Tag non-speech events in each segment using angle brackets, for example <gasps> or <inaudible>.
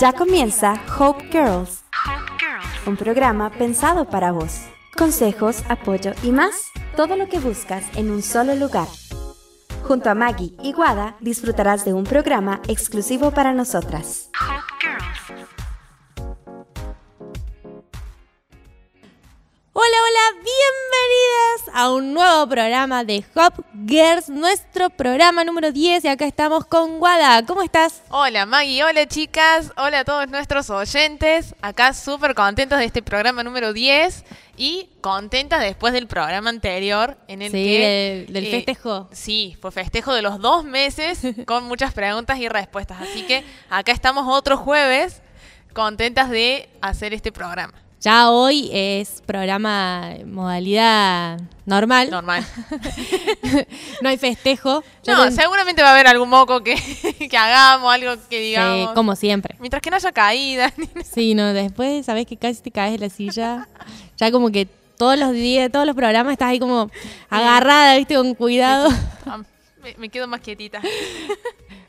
Ya comienza Hope Girls, un programa pensado para vos. Consejos, apoyo y más, todo lo que buscas en un solo lugar. Junto a Maggie y Guada disfrutarás de un programa exclusivo para nosotras. A un nuevo programa de Hop Girls, nuestro programa número 10 y acá estamos con Guada. ¿Cómo estás? Hola Maggie, hola chicas, hola a todos nuestros oyentes. Acá súper contentos de este programa número 10 y contentas después del programa anterior en el Sí, que... del, del eh, festejo. Sí, fue festejo de los dos meses <laughs> con muchas preguntas y respuestas. Así que acá estamos otro jueves contentas de hacer este programa. Ya hoy es programa modalidad normal. Normal. <laughs> no hay festejo. No, ten- seguramente va a haber algún moco que, <laughs> que hagamos, algo que sí, digamos. como siempre. Mientras que no haya caída. <laughs> Sí, no, después sabes que casi te caes de la silla. Ya como que todos los días, todos los programas estás ahí como agarrada, viste, con cuidado. Ah, me, me quedo más quietita.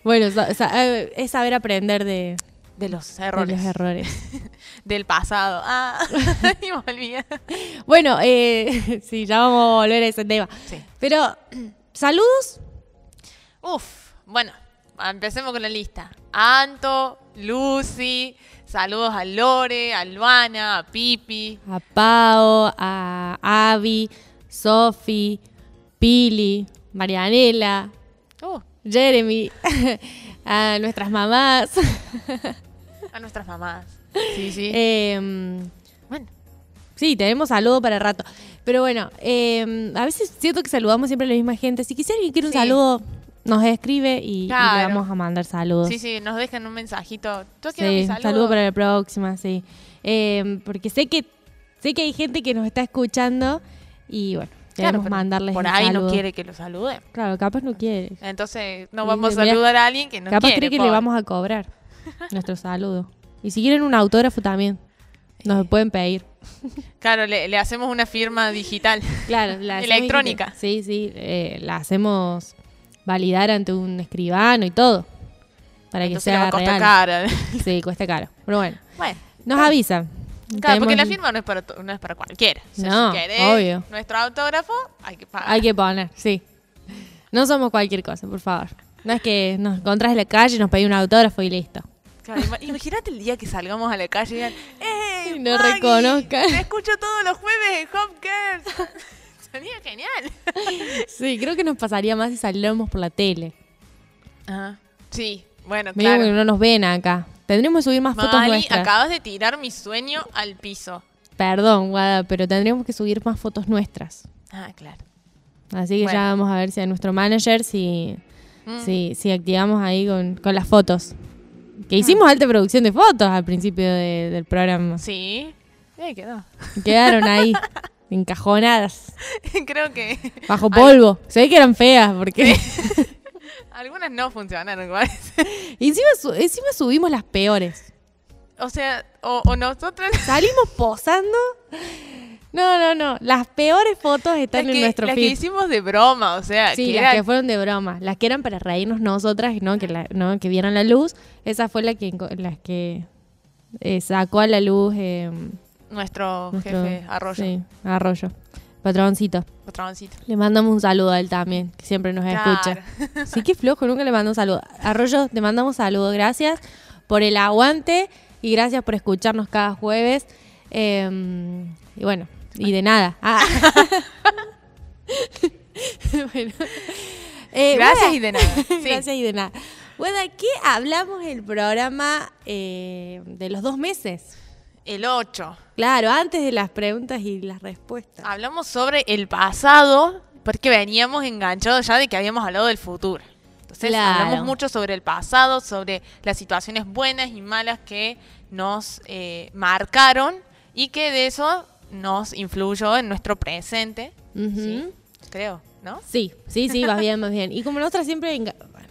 Bueno, eh, es saber aprender de, De los de errores. los errores. <laughs> Del pasado. Ah, <laughs> y olvidé. Bueno, eh, <laughs> sí, ya vamos a volver a ese tema. Sí. Pero, <clears throat> saludos. Uf, bueno, empecemos con la lista. Anto, Lucy, saludos a Lore, a Luana, a Pipi. A Pau, a Avi, Sofi, Pili, Marianela, Uh, Jeremy, a nuestras mamás. A nuestras mamás. Sí, sí. Em, bueno, sí, tenemos saludo para el rato. Pero bueno, em, a veces siento que saludamos siempre a la misma gente. Si quisiera alguien quiere un Sí. saludo, nos escribe y, y Claro. le vamos a mandar saludos. sí, sí, nos dejan un mensajito. ¿Tú Sí, mi saludo? saludo? para la próxima, sí. Em, porque sé que sé que hay gente que nos está escuchando y bueno, Claro, queremos pero mandarles Por ahí saludo. no quiere que lo saluden. Claro, capaz no quiere. Entonces no vamos a saludar a alguien que no capaz quiere. cree que le vamos a cobrar nuestro saludo. Y si quieren un autógrafo también, nos lo pueden pedir. Claro, le, le hacemos una firma digital. Claro, la <laughs> Electrónica. Sí, sí, eh, la hacemos validar ante un escribano y todo. Para que Entonces sea a costar real. cara. <laughs> Sí, cuesta caro. Pero bueno, Bueno. nos avisan. Claro, porque la firma no es para, no es para cualquiera. O sea, No, si querés obvio. nuestro autógrafo, hay que pagar. Hay que poner, sí. No somos cualquier cosa, por favor. No es que nos encontrás en la calle y nos pedís un autógrafo y listo. Claro, ima- imagínate el día que salgamos a la calle y digan, ¡Ey, Y no Maggie, reconozcan. Te escucho todos los jueves en Home Girls. <laughs> Sería genial. Sí, creo que nos pasaría más si saliéramos por la tele. Ajá. Sí, bueno, Me digo que claro. no nos ven acá. Tendríamos que subir más fotos nuestras. acabas de tirar mi sueño al piso. Perdón, Guada, pero tendríamos que subir más fotos nuestras. Ah, claro. Así que Bueno. ya vamos a ver si a nuestro manager si, Mm. si, si activamos ahí con, con las fotos. Que hicimos alta producción de fotos al principio de- del programa. Sí. Ahí quedó. Quedaron ahí <laughs> encajonadas, Creo que bajo polvo. Se ve que eran feas porque <laughs> algunas no funcionaron igual. Encima, su- encima subimos las peores. O sea, o, o nosotras... Salimos posando. No, no, no. Las peores fotos están las en que, nuestro las que hicimos de broma, o sea, Sí, que las era que fueron de broma. Las que eran para reírnos nosotras, ¿no? Que, la- ¿no? que vieran la luz. Esa fue la que, las que eh, sacó a la luz eh, nuestro, nuestro jefe Arroyo, Sí, Arroyo. Patroncito. patroncito. Le mandamos un saludo a él también, que siempre nos escucha. Sí, qué flojo, nunca le mando un saludo. Arroyo, te mandamos saludo. Gracias por el aguante y gracias por escucharnos cada jueves. Eh, y bueno, y de nada. <laughs> Ah. <laughs> Bueno. Eh, Gracias y de nada. <laughs> Sí. Gracias y de nada. Bueno, ¿qué hablamos el programa eh, de los dos meses? El 8. Claro, antes de las preguntas y las respuestas. Hablamos sobre el pasado, porque veníamos enganchados ya de que habíamos hablado del futuro. Entonces Claro. hablamos mucho sobre el pasado, sobre las situaciones buenas y malas que nos eh, marcaron y que de eso nos influyó en nuestro presente. Creo, ¿no? Sí, sí, sí, vas bien, vas bien. Y como nosotras siempre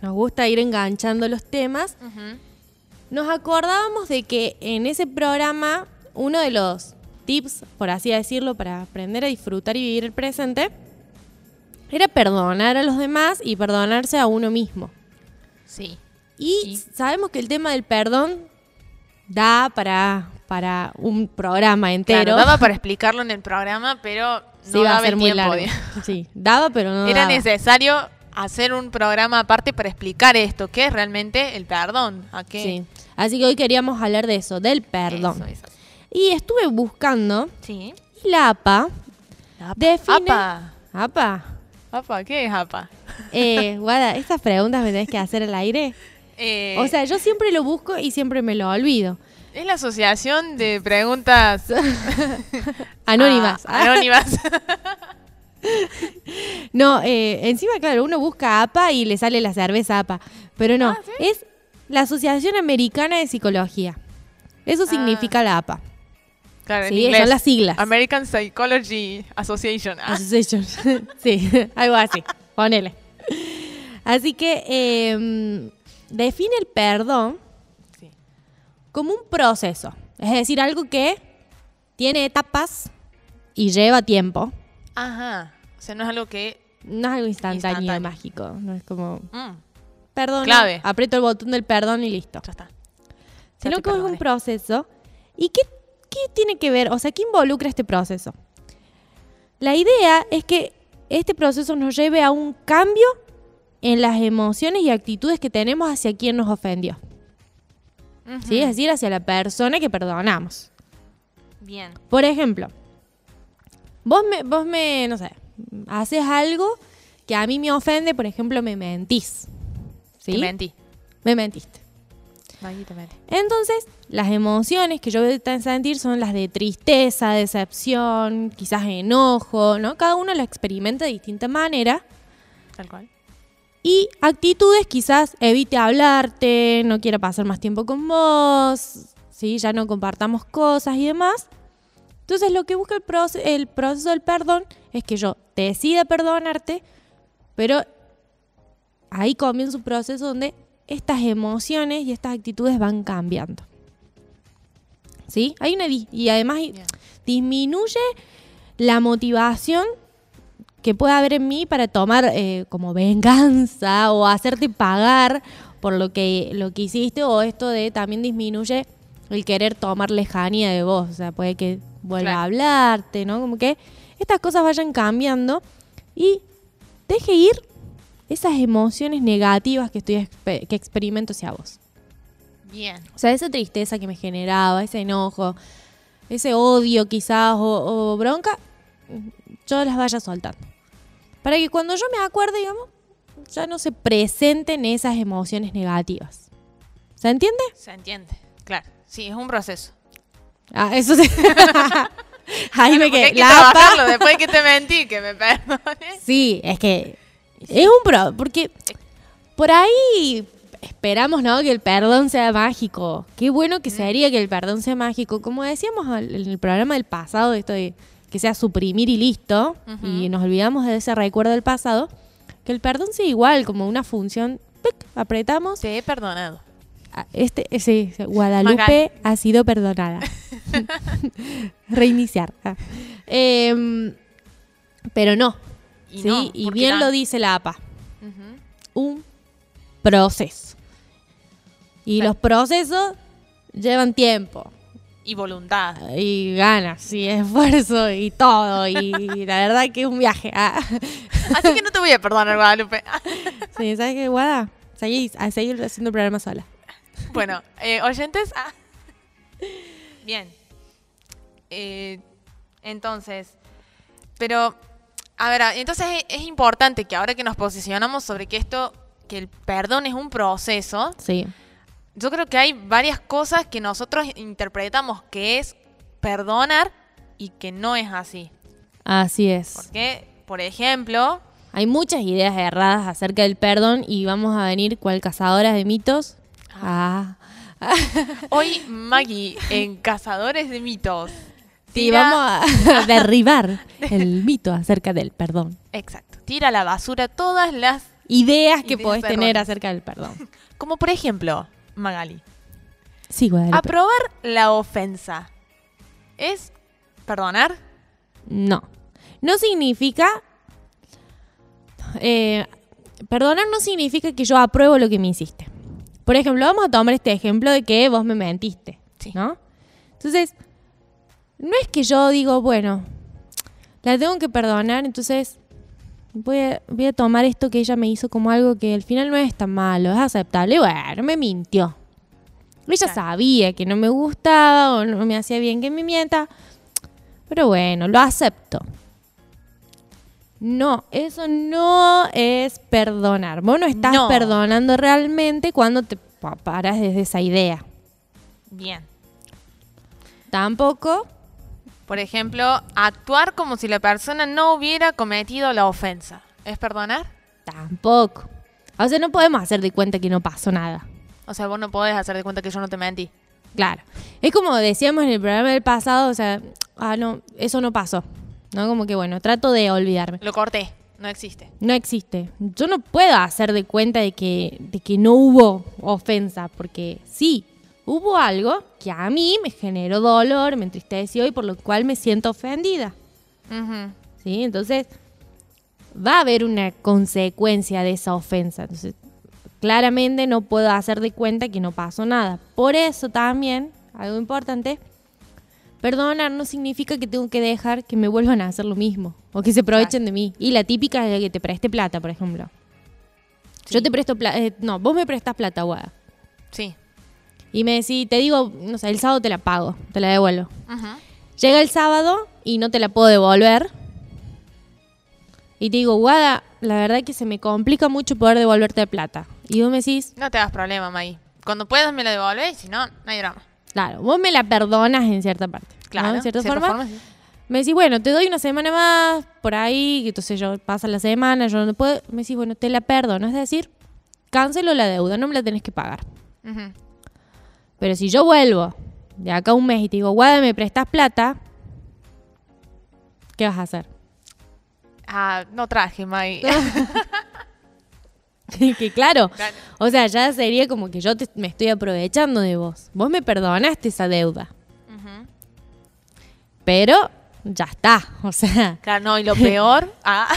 nos gusta ir enganchando los temas, nos acordábamos de que en ese programa uno de los tips, por así decirlo, para aprender a disfrutar y vivir el presente, era perdonar a los demás y perdonarse a uno mismo. Sí. Y Y- sabemos que el tema del perdón da para, para un programa entero. Claro, daba para <laughs> explicarlo en el programa, pero Sí, no a daba ser el muy tiempo. largo. Sí, daba, pero no Era daba. necesario hacer un programa aparte para explicar esto, que es realmente el perdón. ¿A qué? Sí. Así que hoy queríamos hablar de eso, del perdón. Eso, eso. Y estuve buscando Sí. y la APA Apa. define... Apa. APA. Apa, ¿qué es APA? Eh, <laughs> Guada, estas preguntas me tenés que hacer al aire. Eh, O sea, yo siempre lo busco y siempre me lo olvido. Es la asociación de preguntas <laughs> Anónimas. ah, anónimas. <laughs> No, eh, encima, claro, uno busca APA y le sale la cerveza APA. Pero no, Ah, ¿sí? es la Asociación Americana de Psicología. Eso Ah. significa la APA. claro, en Sí, inglés. son las siglas. American Psychology Association. Association. <laughs> sí, algo así. Ponele. Así que eh, define el perdón. Como un proceso. Es decir, algo que tiene etapas y lleva tiempo. Ajá. O sea, no es algo que... No es algo instantáneo, Instantáneo. mágico. No es como, mm, perdón, Clave. aprieto el botón del perdón y listo. ya está. Sino que es un proceso. ¿Y qué, qué tiene que ver? O sea, ¿qué involucra este proceso? La idea es que este proceso nos lleve a un cambio en las emociones y actitudes que tenemos hacia quien nos ofendió. ¿Sí? Es decir, hacia la persona que perdonamos. Bien. Por ejemplo, vos me, vos me, no sé, haces algo que a mí me ofende, por ejemplo, me mentís. ¿Sí? Te mentí. Me mentiste. Entonces, las emociones que yo voy a sentir son las de tristeza, decepción, quizás enojo, ¿no? Cada uno la experimenta de distinta manera. Tal cual. Y actitudes, quizás evite hablarte, no quiera pasar más tiempo con vos, ¿sí? ya no compartamos cosas y demás. Entonces, lo que busca el, proce- el proceso del perdón es que yo decida perdonarte, pero ahí comienza un proceso donde estas emociones y estas actitudes van cambiando. ¿Sí? Hay una y además Bien. disminuye la motivación que puede haber en mí para tomar eh, como venganza o hacerte pagar por lo que, lo que hiciste o esto de también disminuye el querer tomar lejanía de vos, o sea, puede que vuelva Claro. a hablarte, ¿no? Como que estas cosas vayan cambiando y deje ir esas emociones negativas que estoy que experimento hacia vos. Bien. O sea, esa tristeza que me generaba, ese enojo, ese odio quizás o, o bronca, yo las vaya soltando. Para que cuando yo me acuerde, digamos, ya no se presenten esas emociones negativas. ¿Se entiende? Se entiende. Claro. Sí, es un proceso. Ah, eso sí. <laughs> Ahí me quedé. hay que La trabajarlo APA- después que te mentí, que me perdones. <laughs> Sí, es que es un pro, porque por ahí esperamos, ¿no? Que el perdón sea mágico. Qué bueno que sería que el perdón sea mágico. Como decíamos en el programa del pasado, esto de que sea suprimir y listo, y nos olvidamos de ese recuerdo del pasado, que el perdón sea igual, como una función, ¡pic! apretamos. Te he perdonado. Ah, Este, sí, sí, Guadalupe ha sido perdonada. <laughs> Reiniciar. Em, pero no, Y sí, no, y porque bien lo dice la APA, un proceso. Y los procesos llevan tiempo Y voluntad. y ganas y esfuerzo y todo y <laughs> la verdad que es un viaje. Ah. Así que no te voy a perdonar, Guadalupe. <laughs> Sí, ¿sabes qué, Guada? Seguí, a seguir haciendo el programa sola. Bueno, <laughs> eh, oyentes. ah. Bien. Eh, entonces, pero, a ver, ah, entonces es, es importante que ahora que nos posicionamos sobre que esto, que el perdón es un proceso, Sí, yo creo que hay varias cosas que nosotros interpretamos que es perdonar y que no es así. así es. Porque, por ejemplo, Hay muchas ideas erradas acerca del perdón y vamos a venir cual cazadoras de mitos. Ah. hoy Maggie en Cazadores de Mitos. Sí, vamos a <laughs> derribar el mito acerca del perdón. Exacto. Tira a la basura todas las. Ideas que Ideas podés tener acerca del perdón. Como por ejemplo, Magali. Sí, Guadalupe. Aprobar la ofensa. ¿Es perdonar? No. No significa. eh, perdonar no significa que yo apruebo lo que me hiciste. Por ejemplo, vamos a tomar este ejemplo de que vos me mentiste. Sí. ¿no? Entonces, no es que yo digo, bueno, la tengo que perdonar, entonces voy a, voy a tomar esto que ella me hizo como algo que al final no es tan malo, es aceptable. Bueno, me mintió. Ella Claro. sabía que no me gustaba o no me hacía bien que me mienta, pero bueno, lo acepto. No, eso no es perdonar. Vos no estás No. perdonando realmente cuando te pa- paras desde esa idea. Bien. Tampoco Por ejemplo, actuar como si la persona no hubiera cometido la ofensa. ¿Es perdonar? Tampoco. O sea, no podemos hacer de cuenta que no pasó nada. O sea, vos no podés hacer de cuenta que yo no te mentí. Claro. Es como decíamos en el programa del pasado, o sea, ah, no, eso no pasó. ¿No? Como que bueno, trato de olvidarme. Lo corté. No existe. No existe. Yo no puedo hacer de cuenta de que, de que no hubo ofensa, porque sí, hubo algo que a mí me generó dolor, me entristeció y por lo cual me siento ofendida. ¿sí? Entonces, va a haber una consecuencia de esa ofensa. Entonces, claramente no puedo hacer de cuenta que no pasó nada. Por eso también, algo importante, perdonar no significa que tengo que dejar que me vuelvan a hacer lo mismo o que se aprovechen de mí. Y la típica es la que te preste plata, por ejemplo. Yo te presto plata, no, vos me prestas plata, guada. Sí. Y me decís, te digo, no sé, el sábado te la pago, te la devuelvo. Llega el sábado y no te la puedo devolver. Y te digo, Guada, la verdad que se me complica mucho poder devolverte plata. Y vos me decís, No te das problema, Maggie. Cuando puedas me la devolvés, si no, no hay drama. claro, vos me la perdonas en cierta parte. ¿no? Claro. En cierta, cierta forma. sí. Me decís, bueno, te doy una semana más por ahí, entonces yo pasa la semana, yo no puedo. Me decís, bueno, te la perdono. Es decir, cancelo la deuda, no me la tenés que pagar. Pero si yo vuelvo de acá a un mes y te digo, Guada, me prestas plata, ¿qué vas a hacer? Ah, no traje, Maggie. <laughs> que claro, Claro. o sea, ya sería como que yo te- me estoy aprovechando de vos. Vos me perdonaste esa deuda, pero ya está, o sea, Claro, no, y lo <laughs> peor, ah,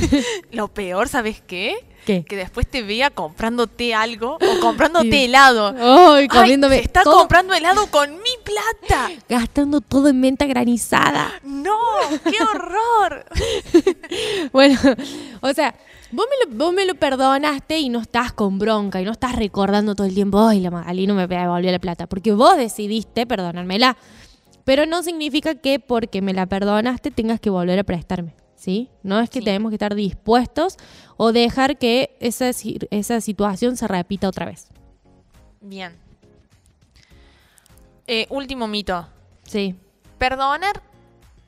<laughs> lo peor, ¿sabes qué? ¿Qué? Que después te vea comprándote algo o <gasps> comprándote Sí. helado. Ay, Ay, comiéndome se está todo, comprando helado con mi plata. <gasps> gastando todo en menta granizada. No, qué <laughs> horror. <laughs> Bueno, o sea, vos me, lo, vos me lo perdonaste y no estás con bronca y no estás recordando todo el tiempo, ay, la Magali no me devolvió la plata, porque vos decidiste perdonármela. Pero no significa que porque me la perdonaste tengas que volver a prestarme, ¿sí? No es que Sí. tenemos que estar dispuestos o dejar que esa, esa situación se repita otra vez. Bien. Eh, último mito. Sí. Perdonar,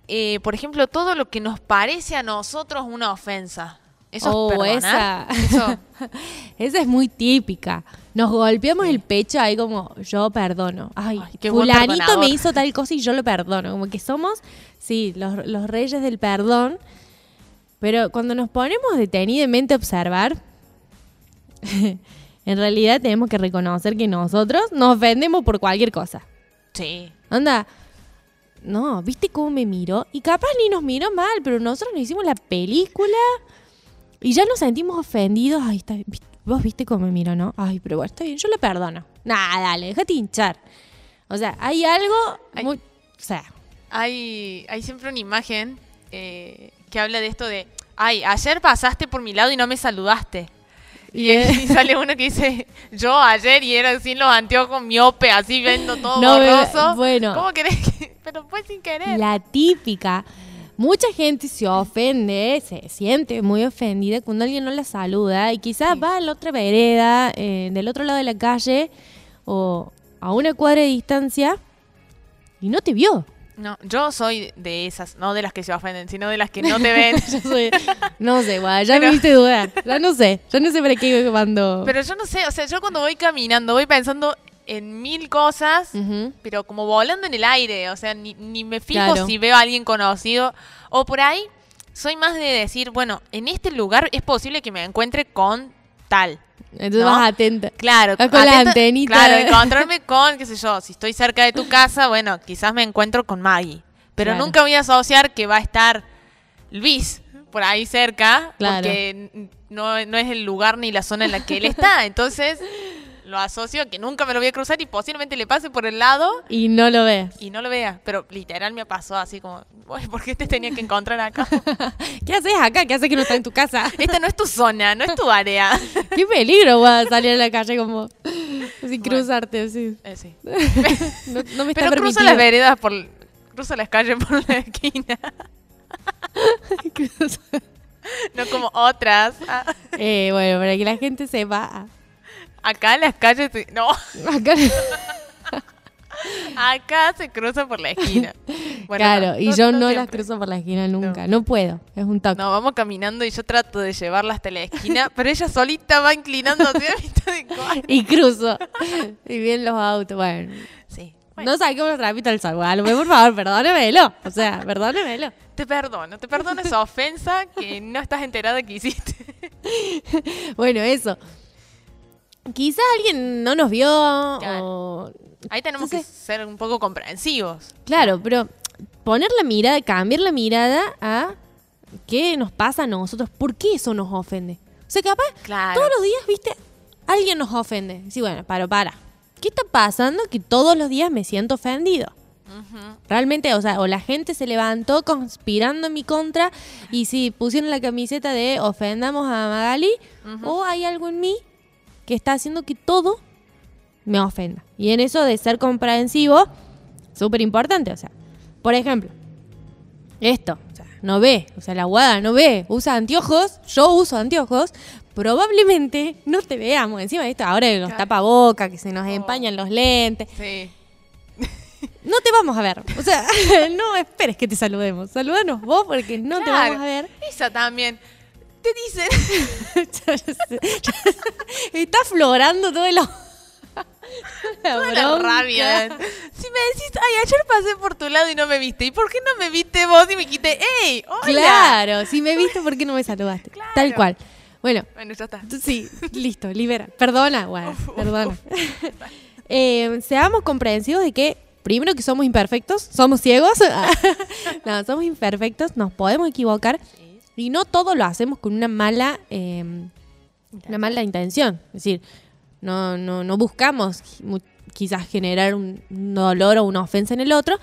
eh, por ejemplo, todo lo que nos parece a nosotros una ofensa. ¿Eso Oh, es perdonar? esa. Eso, <laughs> Esa es muy típica. Nos golpeamos el pecho ahí como, yo perdono. Ay, Ay, qué fulanito me hizo tal cosa y yo lo perdono. Como que somos, sí, los, los reyes del perdón. Pero cuando nos ponemos detenidamente a observar, <laughs> en realidad tenemos que reconocer que nosotros nos ofendemos por cualquier cosa. sí. Anda, no, ¿viste cómo me miró? Y capaz ni nos miró mal, pero nosotros nos hicimos la película y ya nos sentimos ofendidos. Ay, está, vos viste cómo me miró, ¿no? Ay, pero bueno, está bien, yo le perdono. Nah, dale, déjate hinchar. O sea, hay algo muy... O sea, Hay, hay siempre una imagen eh, que habla de esto de, ay, ayer pasaste por mi lado y no me saludaste. Y, y <laughs> sale uno que dice, yo ayer y era sin los anteojos miope, así viendo todo No, borroso. bueno. ¿Cómo querés que...? <laughs> Pero fue sin querer. la típica. Mucha gente se ofende, se siente muy ofendida cuando alguien no la saluda y quizás va a la otra vereda, eh, del otro lado de la calle o a una cuadra de distancia y no te vio. No, yo soy de esas, no de las que se ofenden, sino de las que no te ven. <laughs> Yo soy- no sé, guau, ya me Pero- viste dudar. Ya no sé, ya no sé para qué cuando... Pero yo no sé, o sea, yo cuando voy caminando voy pensando en mil cosas, pero como volando en el aire, o sea, ni, ni me fijo Claro. si veo a alguien conocido o por ahí. Soy más de decir, bueno, en este lugar es posible que me encuentre con tal. Entonces ¿no? vas atenta. Claro, Vas con la antenita. Claro, encontrarme con, qué sé yo, si estoy cerca de tu casa, bueno, quizás me encuentro con Maggie. Pero Claro. nunca voy a asociar que va a estar Luis por ahí cerca, Claro. porque no, no es el lugar ni la zona en la que él está. <laughs> Entonces, lo asocio a que nunca me lo voy a cruzar y posiblemente le pase por el lado Y no lo ves. y no lo vea. Pero literal me pasó así como, "Uy, ¿por qué te tenía que encontrar acá? <laughs> ¿Qué haces acá? ¿Qué haces que no está en tu casa? <laughs> Esta no es tu zona, no es tu área. <laughs> Qué peligro, guau, salir a la calle como Bueno. cruzarte así. Eh, sí. No, no me está Pero cruzo las veredas por... Cruzo las calles por la esquina. No como otras. Ah, Eh, bueno, para que la gente sepa. Acá las calles... No, <laughs> Acá, acá se cruza por la esquina. <laughs> Bueno, claro, no, y yo no, las cruzo por la esquina nunca. No, puedo, es un toque. No, vamos caminando y yo trato de llevarla hasta la esquina, pero ella solita va inclinando hacia la de cuadra. <laughs> Y cruzo. y bien los autos. Bueno, Sí. Bueno, no saquemos los trapitos al sol. Guadalupe, por favor, perdónemelo. O sea, perdónemelo. te perdono, te perdono esa ofensa que no estás enterada que hiciste. Bueno, eso. Quizás alguien no nos vio Claro. o... Ahí tenemos que ser un poco comprensivos. Claro, pero poner la mirada, cambiar la mirada a qué nos pasa a nosotros, por qué eso nos ofende. O sea, capaz Claro. todos los días, viste, alguien nos ofende. Sí, bueno, paro, para. ¿Qué está pasando que todos los días me siento ofendido? Realmente, o sea, o la gente se levantó conspirando en mi contra y si pusieron la camiseta de ofendamos a Magali, o hay algo en mí que está haciendo que todo me ofenda. Y en eso de ser comprensivo, súper importante. O sea, por ejemplo, esto, o sea, no ve, o sea, la guada no ve, usa anteojos, yo uso anteojos, probablemente no te veamos. Encima de esto, ahora de los Claro. tapabocas, que se nos Oh. empañan los lentes, Sí. no te vamos a ver. O sea, <laughs> no esperes que te saludemos. Salúdanos vos porque no te vamos a ver. Esa también. Te dicen. Ya <laughs> ya. Está florando todo el... <laughs> la Toda la bronca. rabia. Si me decís, ay, ayer pasé por tu lado y no me viste. ¿Y por qué no me viste vos y me quité? ¡Ey! ¡Hola! Claro, si me viste, ¿por qué no me saludaste? <laughs> Claro. Tal cual. Bueno, Bueno, ya está. sí, listo, libera. Perdona, bueno, Uf, perdona. uf. Eh, seamos comprensivos de que, primero que somos imperfectos, somos ciegos. no, somos imperfectos, nos podemos equivocar y no todo lo hacemos con una mala, eh, una mala intención. Es decir, no, no, no buscamos quizás generar un dolor o una ofensa en el otro,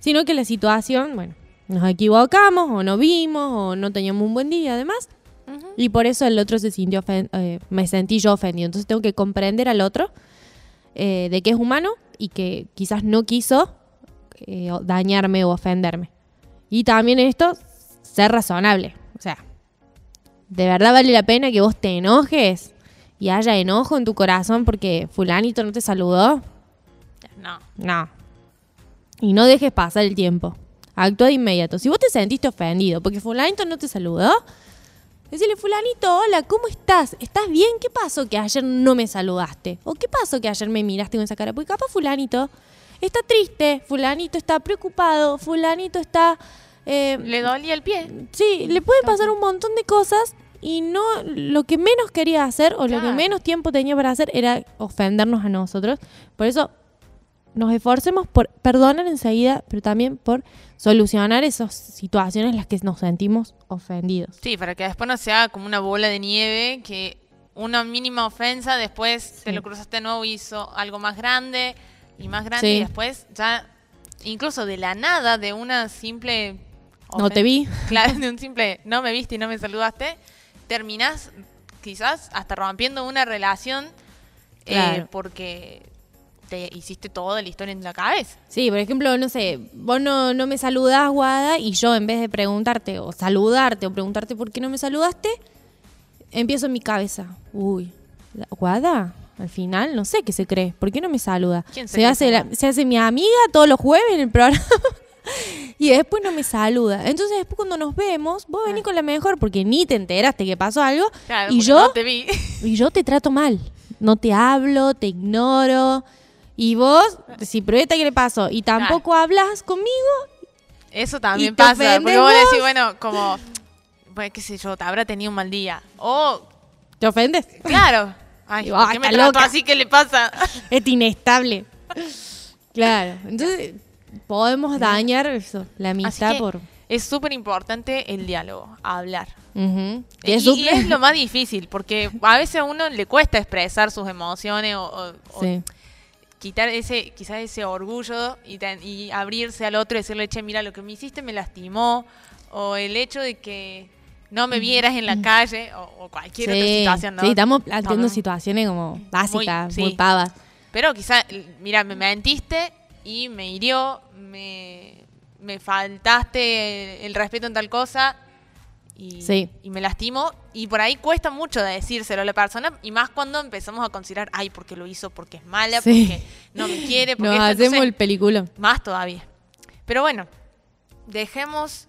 sino que la situación, bueno, nos equivocamos o no vimos o no teníamos un buen día además. Y por eso el otro se sintió, ofen- eh, me sentí yo ofendido. Entonces tengo que comprender al otro eh, de que es humano y que quizás no quiso eh, dañarme o ofenderme. Y también esto, ser razonable. ¿De verdad vale la pena que vos te enojes y haya enojo en tu corazón porque fulanito no te saludó? No. No. Y no dejes pasar el tiempo. Actúa de inmediato. Si vos te sentiste ofendido porque fulanito no te saludó, decirle, fulanito, hola, ¿cómo estás? ¿Estás bien? ¿Qué pasó que ayer no me saludaste? ¿O qué pasó que ayer me miraste con esa cara? Porque capaz fulanito está triste, fulanito está preocupado, fulanito está... eh, Le dolía el pie. Sí, le puede pasar un montón de cosas y no lo que menos quería hacer o lo que menos tiempo tenía para hacer era ofendernos a nosotros. Por eso nos esforcemos por perdonar enseguida, pero también por solucionar esas situaciones en las que nos sentimos ofendidos. Sí, para que después no sea como una bola de nieve que una mínima ofensa después te lo cruzaste de nuevo y hizo algo más grande y más grande Sí. y después ya incluso de la nada de una simple No te vi. <laughs> Claro, de un simple no me viste y no me saludaste, terminás quizás hasta rompiendo una relación eh, porque te hiciste toda la historia en la cabeza. Sí, por ejemplo, no sé, vos no, no me saludás, Guada, y yo en vez de preguntarte o saludarte o preguntarte por qué no me saludaste, empiezo en mi cabeza. Uy, ¿la- Guada, al final no sé qué se cree. ¿Por qué no me saluda? ¿Quién se hace la- se hace mi amiga todos los jueves en el programa. <laughs> <laughs> Y después no me saluda. Entonces después cuando nos vemos, vos venís con la mejor porque ni te enteraste que pasó algo. Claro, y yo no te vi. <laughs> y yo te trato mal. No te hablo, te ignoro. Y vos, si pruebeta qué le pasó y tampoco hablas conmigo, Eso también pasa. Porque vos decís, bueno, como, pues qué sé yo, te habrá tenido un mal día. O, te ofendes. claro, <laughs> ay, ¿por qué me está trató loca. así? ¿Qué le pasa? Es inestable. Claro. Entonces podemos dañar eso, la amistad por. es súper importante el diálogo, hablar. Y, es y súper- es lo <laughs> más difícil, porque a veces a uno le cuesta expresar sus emociones o, o- o Sí. quitar ese, quizás ese orgullo y, tan- y abrirse al otro y decirle, che, mira, lo que me hiciste me lastimó, o el hecho de que no me vieras en la calle, o, o cualquier otra situación, ¿no? sí, estamos planteando situaciones como básicas, muy, sí. pavas. Pero quizás, mira, me mentiste y me hirió, me, me faltaste el respeto en tal cosa y, Sí. y me lastimó. Y por ahí cuesta mucho de decírselo a la persona y más cuando empezamos a considerar, ay, porque lo hizo, porque es mala, Sí. porque no me quiere, <laughs> porque Nos esto", hacemos entonces, el película. más todavía. Pero bueno, dejemos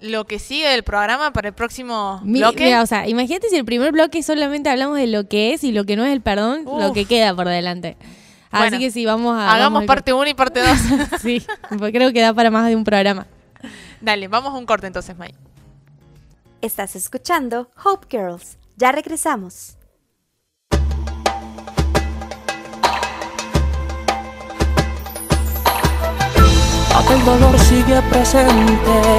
lo que sigue del programa para el próximo Mi- bloque. mira, o sea, imagínate si el primer bloque solamente hablamos de lo que es y lo que no es el perdón, lo que queda por delante. Así Bueno, que sí, vamos a... Hagamos vamos parte 1 y parte 2. corte. <laughs> sí, porque creo que da para más de un programa. Dale, vamos a un corte entonces, May. Estás escuchando Hope Girls. Ya regresamos. Aquel dolor sigue presente,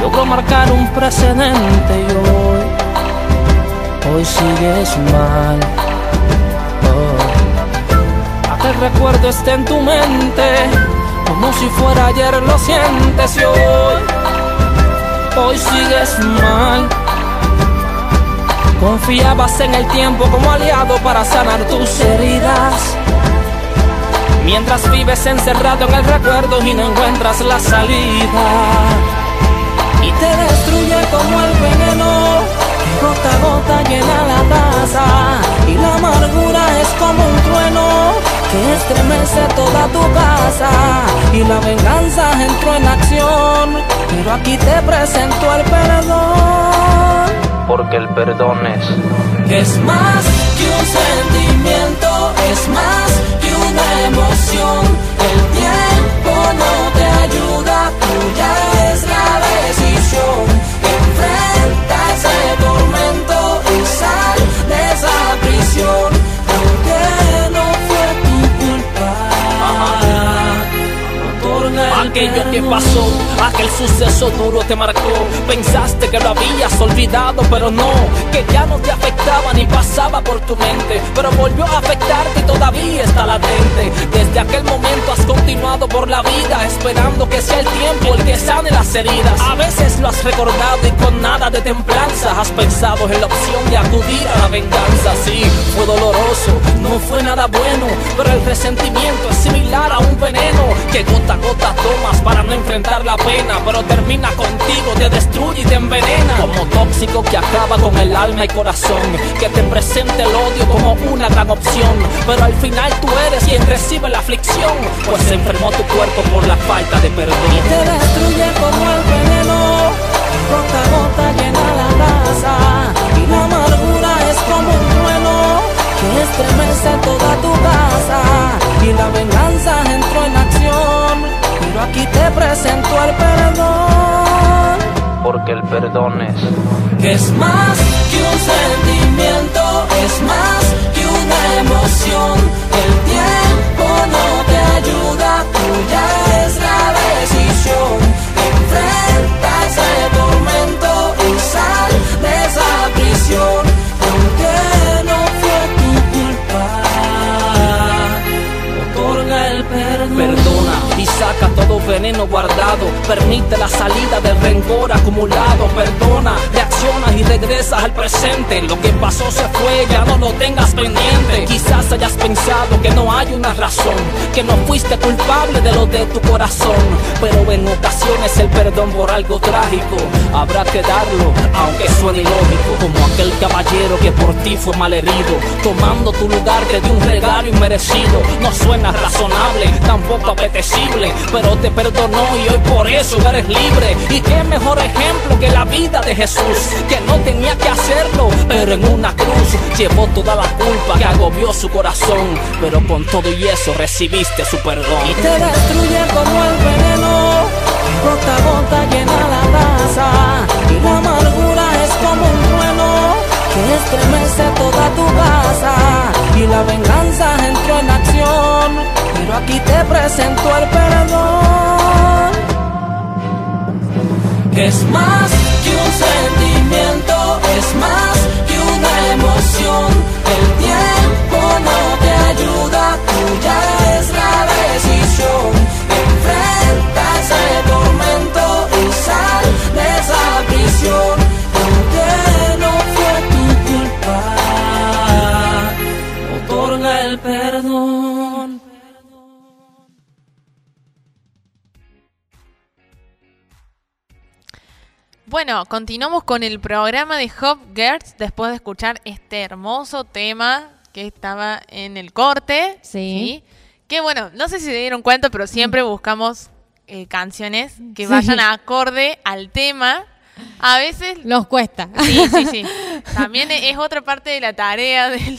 logró marcar un precedente y hoy, hoy sigues mal. Aquel recuerdo está en tu mente, como si fuera ayer lo sientes y hoy, hoy sigues mal. Confiabas en el tiempo como aliado para sanar tus heridas. Mientras vives encerrado en el recuerdo y no encuentras la salida Y te destruye como el veneno gota a gota llena la taza Y la amargura es como un trueno que estremece toda tu casa Y la venganza entró en acción Pero aquí te presento el perdón porque el perdón es es más que un sentimiento, es más que una emoción. El tiempo no te ayuda, tuya es la decisión. Enfrenta aunque no fue tu culpa. El Aquello que pasó, aquel suceso duro te marcó. Pensaste que lo habías olvidado, pero no, que ya no te afectaba ni pasaba por tu mente. Pero volvió a afectarte y todavía está latente. Desde aquel momento has continuado por la vida, esperando que sea el tiempo el que sane las heridas. A veces lo has recordado y con nada de templanza has pensado en la opción de acudir a la venganza. Sí, fue doloroso, no fue nada bueno, pero el resentimiento es similar a un veneno que gota a gota tomas para no enfrentar la pena, pero termina contigo, te destruye y te envenena. Como tóxico que acaba con el alma y corazón, que te presenta el odio como una gran opción, pero al final tú eres quien recibe la aflicción, pues se enfermó tu cuerpo por la falta de perdón. te destruye como el veneno gota a gota llena la y la amargura es como un que estremece toda tu casa y la venganza entró en acción pero aquí te presento el perdón porque el perdón es es más que un sentimiento, es más que una emoción. El tiempo no te ayuda, tuya es la decisión. Enfrenta ese tormento y sal de esa prisión. Saca todo veneno guardado. Permite la salida del rencor acumulado. Perdona, reacciona y regresas al presente. Lo que pasó se fue, ya no lo tengas pendiente. Quizás hayas pensado que no hay una razón, que no fuiste culpable de lo de tu corazón. Pero en ocasiones el perdón por algo trágico habrá que darlo, aunque suene ilógico. Como aquel caballero que por ti fue malherido, tomando tu lugar te dio un regalo inmerecido. No suena razonable, tampoco apetecible, pero te perdonó y hoy por eso eres libre. Y qué mejor ejemplo que la vida de Jesús, que no tenía que hacerlo, pero en una cruz llevó toda la culpa que agobió su corazón. Pero con todo y eso recibiste su perdón. y te destruye como el veneno gota gota llena Bueno, continuamos con el programa de Hop Girls después de escuchar este hermoso tema que estaba en el corte. Sí. Que bueno, no sé si se dieron cuenta, pero siempre buscamos eh, canciones que Sí. vayan acorde al tema. A veces. Nos cuesta. Sí, sí, sí. <laughs> También es otra parte de la tarea del.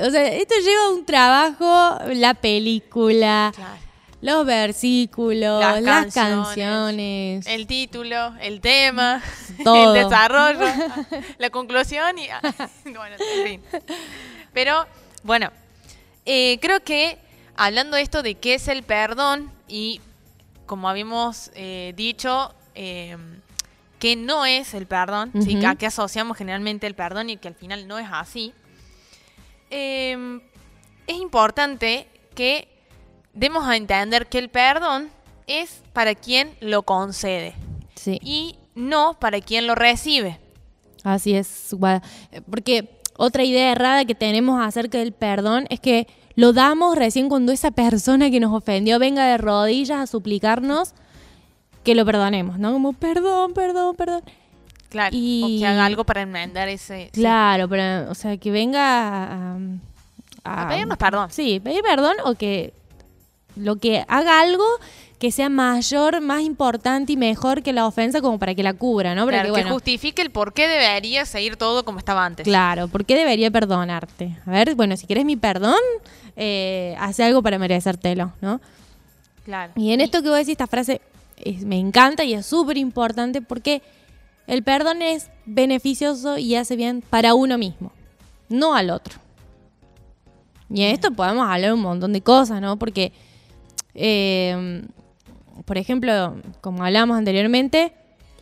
O sea, esto lleva un trabajo, la película, Claro. Los versículos, Las las, canciones, canciones. El título, el tema, <laughs> Todo. el desarrollo, <laughs> la conclusión y. <laughs> Bueno, en fin. Pero, bueno, eh, creo que hablando de esto de qué es el perdón y como habíamos eh, dicho, eh, que no es el perdón, a qué asociamos generalmente el perdón y que al final no es así, eh, es importante que demos a entender que el perdón es para quien lo concede Sí, y no para quien lo recibe. así es. Porque otra idea errada que tenemos acerca del perdón es que lo damos recién cuando esa persona que nos ofendió venga de rodillas a suplicarnos que lo perdonemos, ¿no? Como perdón, perdón, perdón. Claro, o que haga algo para enmendar ese... sí. Claro, pero, o sea, que venga a, A pedirnos perdón. Sí, pedir perdón o que lo que haga algo que sea mayor, más importante y mejor que la ofensa como para que la cubra, ¿no? Porque, Claro, que bueno, justifique el por qué debería seguir todo como estaba antes. Claro, ¿por qué debería perdonarte? A ver, bueno, si quieres mi perdón, eh, hace algo para merecértelo, ¿no? Claro. Y en esto que vos decís, esta frase es- me encanta y es súper importante porque el perdón es beneficioso y hace bien para uno mismo, no al otro. Y en esto podemos hablar un montón de cosas, ¿no? Porque, eh, por ejemplo, como hablamos anteriormente,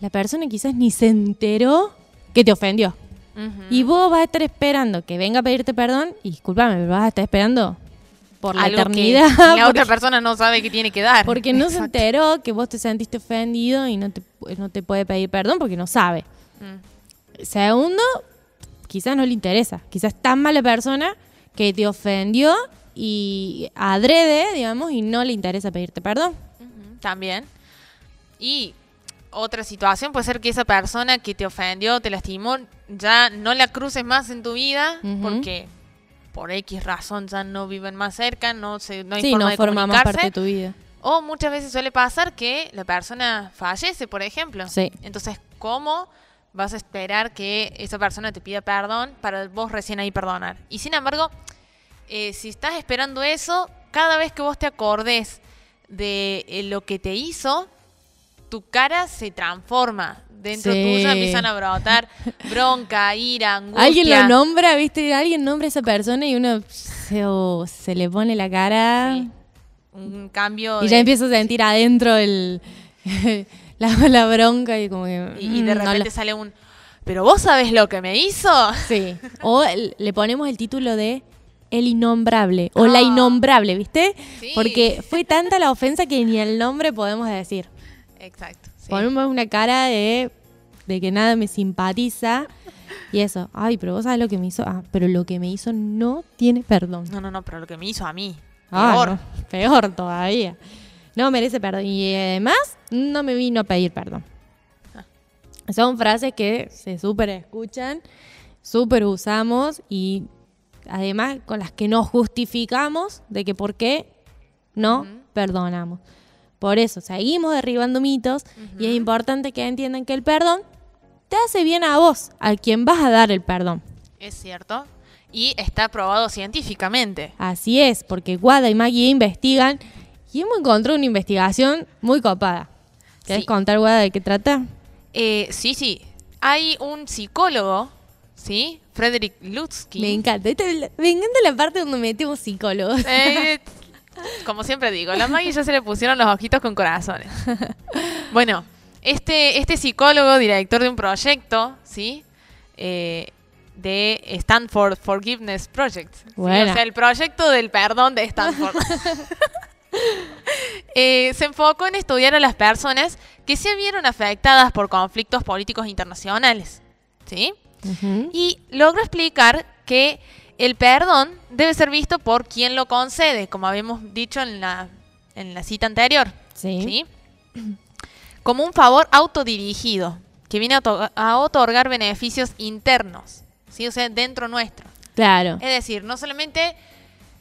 la persona quizás ni se enteró que te ofendió. Y vos vas a estar esperando que venga a pedirte perdón y discúlpame, vas a estar esperando por la Algo que eternidad. la <laughs> porque- otra persona no sabe que tiene que dar. porque no se enteró que vos te sentiste ofendido y no te, no te puede pedir perdón porque no sabe. Mm. Segundo, quizás no le interesa. Quizás tan mala persona que te ofendió y adrede, digamos, y no le interesa pedirte perdón. También. Y otra situación puede ser que esa persona que te ofendió, te lastimó, ya no la cruces más en tu vida porque por X razón ya no viven más cerca, no, se, no hay sí, forma no de forma más parte de tu vida. O muchas veces suele pasar que la persona fallece, por ejemplo. Sí. Entonces, ¿cómo vas a esperar que esa persona te pida perdón para vos recién ahí perdonar? Y sin embargo, eh, si estás esperando eso, cada vez que vos te acordes de eh, lo que te hizo, tu cara se transforma. Dentro Sí. tuyo empiezan a brotar <laughs> bronca, ira, angustia. Alguien lo nombra, ¿viste? Alguien nombra a esa persona y uno se, le pone la cara Sí. Un cambio. y de- ya empieza a sentir adentro el, <laughs> la, la bronca y como que... y, y de mm, no la- repente sale un. Pero vos sabés lo que me hizo. Sí. <laughs> O le ponemos el título de El Innombrable o La Ah. Innombrable, ¿viste? Sí. Porque fue tanta la ofensa que ni el nombre podemos decir. Exacto. sí. Ponemos una cara de, de que nada me simpatiza y eso. Ay, pero vos sabés lo que me hizo. Ah, pero lo que me hizo no tiene perdón. No, no, no, pero lo que me hizo a mí. Ah, Peor. no, peor todavía. No merece perdón. Y además, no me vino a pedir perdón. Son frases que se súper escuchan, súper usamos y además con las que nos justificamos de que por qué no perdonamos. Por eso, seguimos derribando mitos y es importante que entiendan que el perdón te hace bien a vos, a quien vas a dar el perdón. Es cierto. Y está probado científicamente. Así es, porque Guada y Maggie investigan y hemos encontrado una investigación muy copada. ¿Querés Sí. contar, Guada, de qué trata? Eh, sí, sí. Hay un psicólogo, ¿sí? Frederick Lutsky. Me encanta. Esta- me encanta la parte donde metemos psicólogos. Eh, como siempre digo, a la Maggie ya se le pusieron los ojitos con corazones. Bueno, este, este psicólogo, director de un proyecto, ¿sí? Eh, de Stanford Forgiveness Project. ¿sí? Buena. O sea, el proyecto del perdón de Stanford. <laughs> Eh, se enfocó en estudiar a las personas que se vieron afectadas por conflictos políticos internacionales. ¿Sí? Y logró explicar que el perdón debe ser visto por quien lo concede, como habíamos dicho en la, en la cita anterior. Sí. ¿sí? Como un favor autodirigido, que viene a, otor- a otorgar beneficios internos, ¿sí? o sea, dentro nuestro. Claro. Es decir, no solamente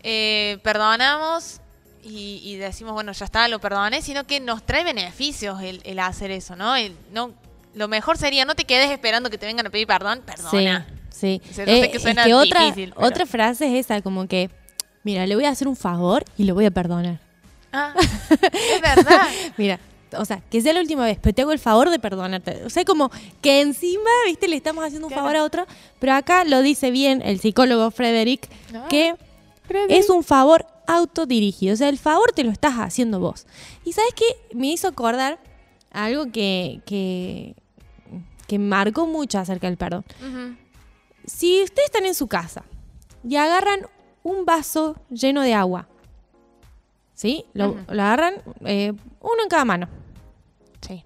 eh, perdonamos y, y decimos, bueno, ya está, lo perdoné, sino que nos trae beneficios el, el hacer eso, ¿no? El- no Lo mejor sería, no te quedes esperando que te vengan a pedir perdón, perdona. Sí, sí. O sea, no sé Eh, que es suena que otra, difícil, pero- otra frase es esa, como que, mira, le voy a hacer un favor y lo voy a perdonar. Ah, <laughs> es verdad. Mira, o sea, que sea la última vez, pero te hago el favor de perdonarte. O sea, como que encima, viste, le estamos haciendo un Claro. favor a otro, pero acá lo dice bien el psicólogo Frederick, Ah, que es un favor autodirigido. O sea, el favor te lo estás haciendo vos. Y sabes qué? Me hizo acordar algo que, que, que marcó mucho acerca del perdón. Si ustedes están en su casa y agarran un vaso lleno de agua, ¿sí? Lo, agarran eh, uno en cada mano Sí.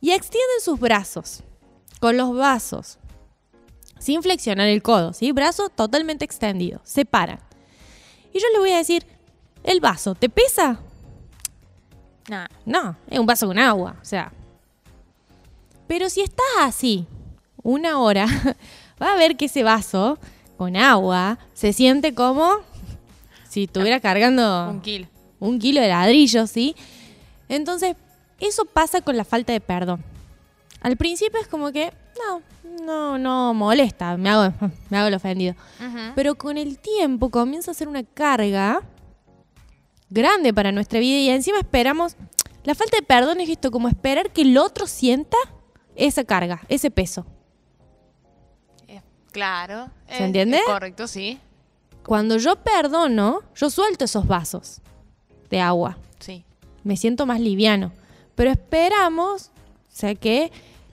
y extienden sus brazos con los vasos sin flexionar el codo, ¿sí? Brazo totalmente extendido, se paran. Y yo le voy a decir, ¿el vaso te pesa? Nah. No, es un vaso con agua, o sea. Pero si estás así una hora, <laughs> va a ver que ese vaso con agua se siente como si estuviera cargando Un kilo. un kilo de ladrillos, ¿sí? Entonces, eso pasa con la falta de perdón. Al principio es como que, no, no, no molesta, me hago, <laughs> me hago el ofendido. Pero con el tiempo comienza a ser una carga grande para nuestra vida y encima esperamos, la falta de perdón es esto, como esperar que el otro sienta esa carga, ese peso. Eh, Claro. ¿Se eh, entiende? correcto, sí. Cuando yo perdono, yo suelto esos vasos de agua. Sí. me siento más liviano. Pero esperamos, o sea, que,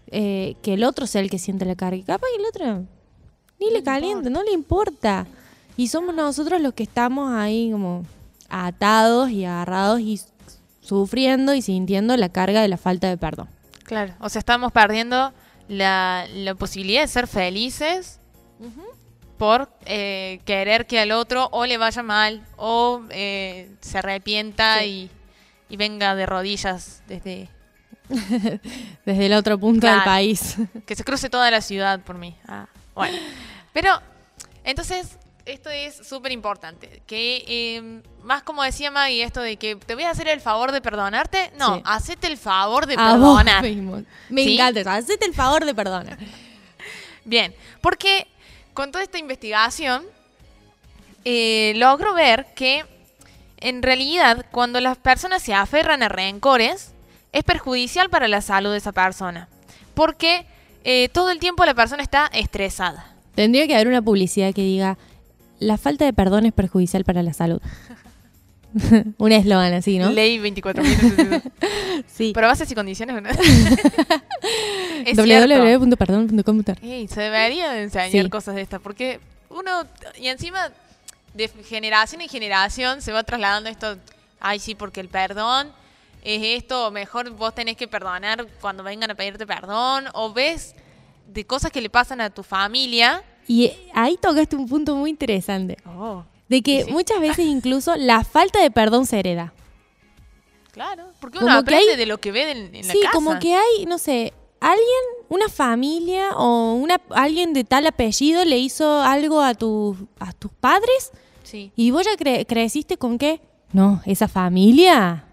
eh, que el otro sea el que siente la carga. Y capaz que el otro ni le calienta, no le importa. Y somos nosotros los que estamos ahí como atados y agarrados y sufriendo y sintiendo la carga de la falta de perdón. Claro. O sea, estamos perdiendo la, la posibilidad de ser felices por eh, querer que al otro o le vaya mal o eh, se arrepienta y, y venga de rodillas desde <laughs> Desde el otro punto del país. que se cruce toda la ciudad por mí. Ah, bueno. <laughs> Pero, entonces, esto es súper importante. Que, eh, más como decía Maggie, esto de que te voy a hacer el favor de perdonarte. No, Sí. hacete el favor de A vos perdonar. <laughs> mismo. Me ¿Sí? encanta eso. Hacete el favor de perdonar. <laughs> Bien, porque con toda esta investigación eh, logro ver que en realidad cuando las personas se aferran a rencores es perjudicial para la salud de esa persona. Porque eh, todo el tiempo la persona está estresada. Tendría que haber una publicidad que diga, la falta de perdón es perjudicial para la salud. <laughs> Un eslogan así, ¿no? Ley 24.000. <laughs> Sí. Pero bases y condiciones, ¿no? <laughs> www.perdón.com.ar Ey, se debería de enseñar Sí. cosas de estas, porque uno, y encima de generación en generación se va trasladando esto, ay sí, porque el perdón es esto, o mejor vos tenés que perdonar cuando vengan a pedirte perdón, o ves de cosas que le pasan a tu familia. Y ahí tocaste un punto muy interesante. Oh, De que <laughs> Sí. muchas veces <laughs> incluso la falta de perdón se hereda. claro, porque Como uno que aprende hay- de lo que ve en, en la sí, casa. como que hay, no sé, alguien, una familia o una, alguien de tal apellido le hizo algo a, tu, a tus padres Sí. y vos ya cre- creciste con qué? No, esa familia.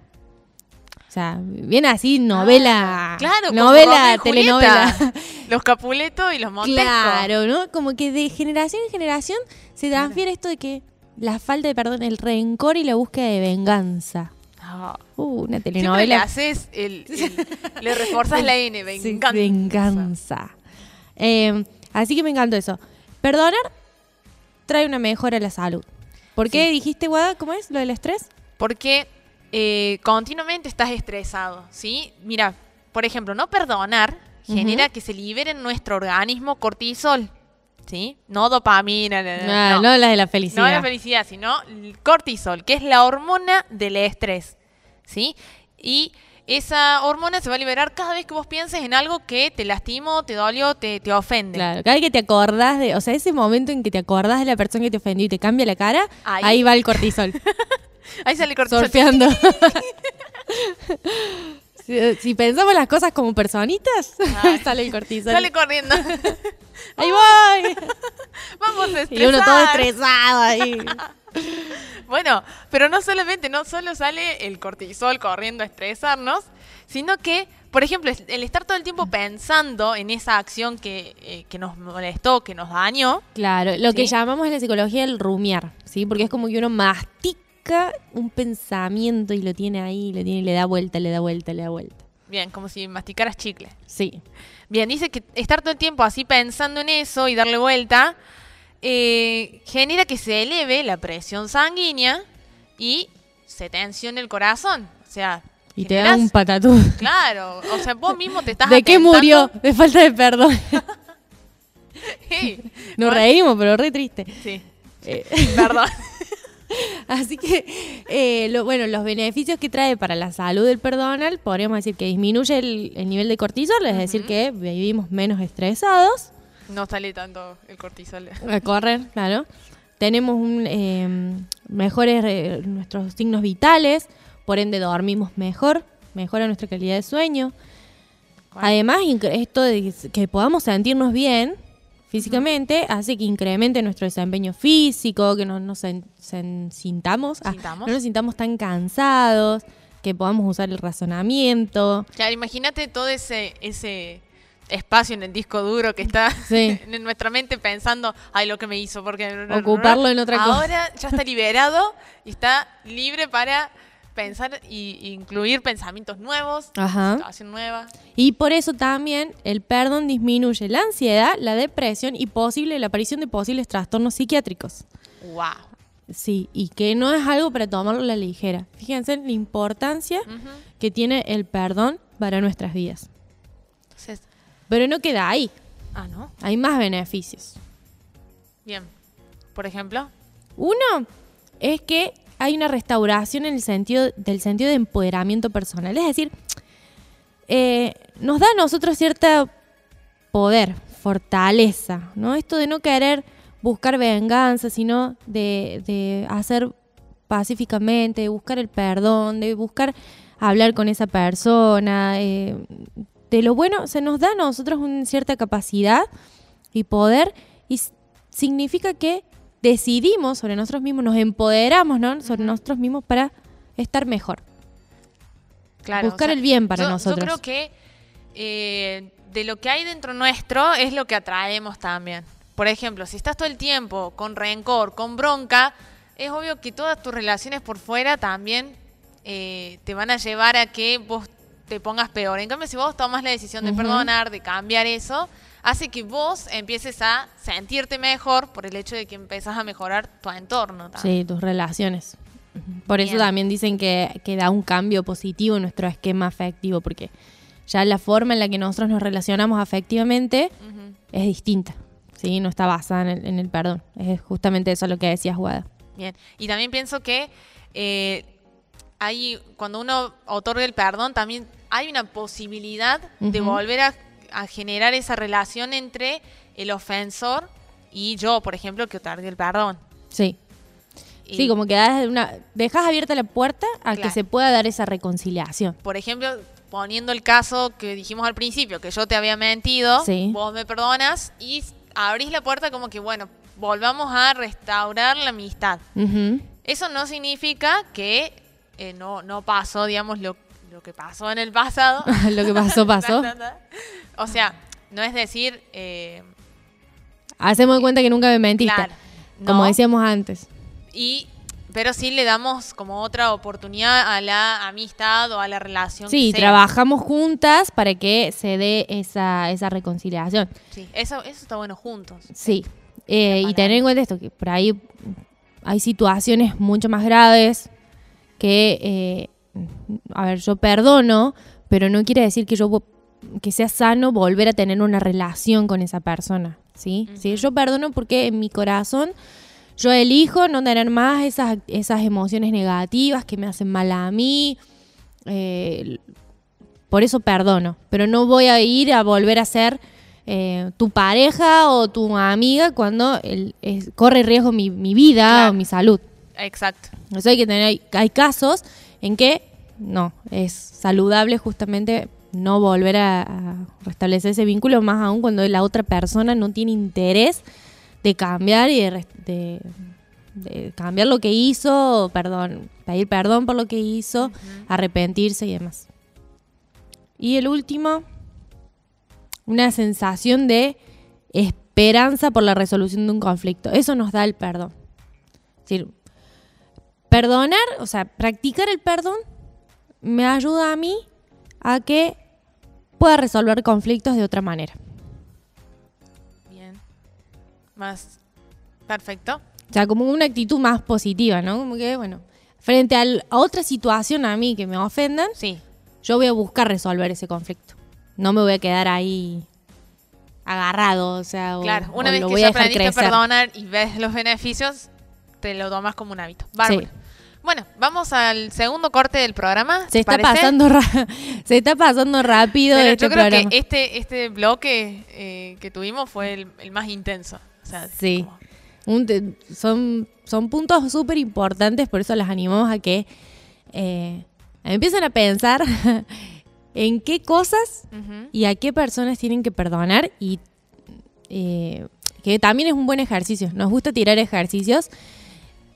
O sea, viene así novela. Ah, Claro, novela, telenovela. Julieta, <laughs> Los Capuleto y los Montesco. Claro, ¿no? Como que de generación en generación se transfiere esto de que la falta de perdón, el rencor y la búsqueda de venganza. Ah, Uh, una Siempre le telenovela. haces el, el- le reforzas la N, <laughs> Sí, venganza. venganza. Eh, así que me encantó eso. Perdonar trae una mejora a la salud. ¿Por qué dijiste, Guada? ¿Cómo es lo del estrés? Porque eh, continuamente estás estresado, ¿sí? Mira, por ejemplo, no perdonar genera que se libere en nuestro organismo cortisol. ¿Sí? No dopamina, no, Ah, no. no la de la felicidad. No la felicidad, sino el cortisol, que es la hormona del estrés. ¿Sí? Y esa hormona se va a liberar cada vez que vos pienses en algo que te lastimó, te dolió, te, te ofende. Claro, cada vez que te acordás de, o sea, ese momento en que te acordás de la persona que te ofendió y te cambia la cara, Ahí. ahí, va el cortisol, <laughs> <laughs> Ahí sale el cortisol. surfeando. si, <laughs> si pensamos las cosas como personitas, <laughs> Ay. sale el cortisol. Sale corriendo. ahí voy. Vamos a Y uno todo estresar. estresado ahí. Bueno, pero no solamente, no solo sale el cortisol corriendo a estresarnos, sino que, por ejemplo, el estar todo el tiempo pensando en esa acción que, eh, que nos molestó, que nos dañó, Claro, lo que llamamos en la psicología el rumiar, ¿sí? Porque es como que uno mastica un pensamiento y lo tiene ahí, lo tiene le da vuelta, le da vuelta, le da vuelta. bien, como si masticaras chicle. Sí. Bien, dice que estar todo el tiempo así pensando en eso y darle vuelta eh, genera que se eleve la presión sanguínea y se tensione el corazón. O sea, Y te da un patatú. Claro, o sea, vos mismo te estás ¿De qué murió? De falta de perdón. <laughs> Sí, Nos Bueno, reímos, pero re triste. Sí, Eh, <laughs> perdón. <laughs> así que, eh, lo, bueno, los beneficios que trae para la salud del perdonal, podríamos decir que disminuye el, el nivel de cortisol, es decir, que vivimos menos estresados. No sale tanto el cortisol. A correr, claro. Tenemos un, eh, mejores eh, nuestros signos vitales, por ende dormimos mejor, mejora nuestra calidad de sueño. Además, esto de que podamos sentirnos bien físicamente hace que incremente nuestro desempeño físico, que no nos sintamos, ah, nos sintamos tan cansados, que podamos usar el razonamiento. Claro, imagínate todo ese, ese espacio en el disco duro que está <laughs> Sí. en nuestra mente pensando, ay, lo que me hizo, porque... Ocuparlo en otra cosa. Ahora ya está <laughs> liberado y está libre para pensar y y incluir pensamientos nuevos, Ajá. situación nueva. Y por eso también el perdón disminuye la ansiedad, la depresión y posible la aparición de posibles trastornos psiquiátricos. Wow. Sí, y que no es algo para tomarlo a la ligera. Fíjense en la importancia que tiene el perdón para nuestras vidas. Entonces, Pero no queda ahí, ah, ¿no? hay más beneficios. Bien. Por ejemplo, Uno es que hay una restauración en el sentido del sentido de empoderamiento personal. Es decir, eh, nos da a nosotros cierta poder, fortaleza, ¿no? Esto de no querer buscar venganza, sino de, hacer pacíficamente, de buscar el perdón, de buscar hablar con esa persona. eh, de lo bueno, se nos da a nosotros una cierta capacidad y poder y significa que decidimos sobre nosotros mismos, nos empoderamos ¿no? sobre nosotros mismos para estar mejor. claro. Buscar el bien para yo- nosotros. Yo creo que eh, de lo que hay dentro nuestro es lo que atraemos también. Por ejemplo, si estás todo el tiempo con rencor, con bronca, es obvio que todas tus relaciones por fuera también eh, te van a llevar a que vos te pongas peor. En cambio, si vos tomas la decisión de perdonar, de cambiar eso, hace que vos empieces a sentirte mejor por el hecho de que empezás a mejorar tu entorno. también. Sí, tus relaciones. Por eso también dicen que, que da un cambio positivo en nuestro esquema afectivo, porque ya la forma en la que nosotros nos relacionamos afectivamente es distinta. ¿sí? No está basada en el, en el perdón. Es justamente eso lo que decías, Guada. Bien, y también pienso que eh, hay, cuando uno otorga el perdón, también hay una posibilidad de volver a, a generar esa relación entre el ofensor y yo, por ejemplo, que otorgué el perdón. Sí. Y, Sí, como que das una, dejas abierta la puerta a que se pueda dar esa reconciliación. Por ejemplo, poniendo el caso que dijimos al principio, que yo te había mentido, Sí. vos me perdonas y abrís la puerta como que, bueno, volvamos a restaurar la amistad. Eso no significa que eh, no, no pasó, digamos, lo, lo que pasó en el pasado. <laughs> Lo que pasó, <laughs> pasó. <laughs> o sea, no es decir, eh, Hacemos de cuenta que nunca me mentiste. claro, Como no, decíamos antes. y, pero sí le damos como otra oportunidad a la amistad o a la relación. Sí, que sea. trabajamos juntas para que se dé esa, esa reconciliación. Sí, eso, eso está bueno juntos. Sí. Eh, y tener en cuenta esto, que por ahí hay situaciones mucho más graves que, eh, a ver, yo perdono, pero no quiere decir que yo que sea sano volver a tener una relación con esa persona, ¿sí? Sí, yo perdono porque en mi corazón yo elijo no tener más esas, esas emociones negativas que me hacen mal a mí. eh, por eso perdono, pero no voy a ir a volver a ser eh, tu pareja o tu amiga cuando el- es- corre riesgo mi, mi vida Claro. o mi salud. Exacto. Eso hay que tener, hay, hay casos en que no, es saludable justamente no volver a, a restablecer ese vínculo, más aún cuando la otra persona no tiene interés de cambiar y de, res- de- de cambiar lo que hizo, perdón, pedir perdón por lo que hizo, arrepentirse y demás. Y el último, una sensación de esperanza por la resolución de un conflicto. Eso nos da el perdón. Es decir, perdonar, o sea, practicar el perdón me ayuda a mí a que pueda resolver conflictos de otra manera. Bien. Más. Perfecto. O sea, como una actitud más positiva, ¿no? Como que, bueno, frente al- a otra situación a mí que me ofendan, Sí. yo voy a buscar resolver ese conflicto. No me voy a quedar ahí agarrado, o sea, Claro. o Una vez lo que voy ya aprendiste a perdonar y ves los beneficios, te lo tomas como un hábito. Bárbaro. Sí. Bueno, vamos al segundo corte del programa. Se ¿te está parece? pasando <laughs> se está pasando rápido Pero este yo creo programa. que este, este bloque eh, que tuvimos fue el, el más intenso. O sea, Sí. Un son, son puntos súper importantes, por eso las animamos a que eh, empiecen a pensar <laughs> en qué cosas y a qué personas tienen que perdonar y eh, que también es un buen ejercicio. Nos gusta tirar ejercicios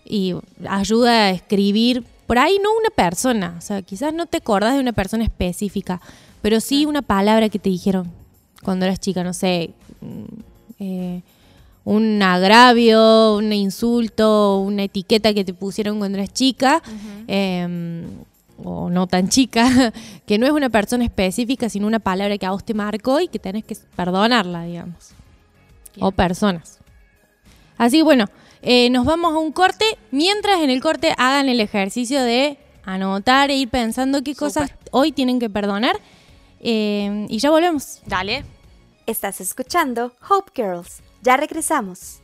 y ayuda a escribir, por ahí no una persona, o sea, quizás no te acordás de una persona específica, pero sí una palabra que te dijeron cuando eras chica, no sé, mm, eh, un agravio, un insulto, una etiqueta que te pusieron cuando eras chica, eh, o no tan chica, <laughs> que no es una persona específica, sino una palabra que a vos te marcó y que tenés que perdonarla, digamos. O personas. Así que bueno, eh, nos vamos a un corte. Mientras en el corte hagan el ejercicio de anotar e ir pensando qué cosas hoy tienen que perdonar. Eh, y ya volvemos. Dale. Estás escuchando Hope Girls. Ya regresamos.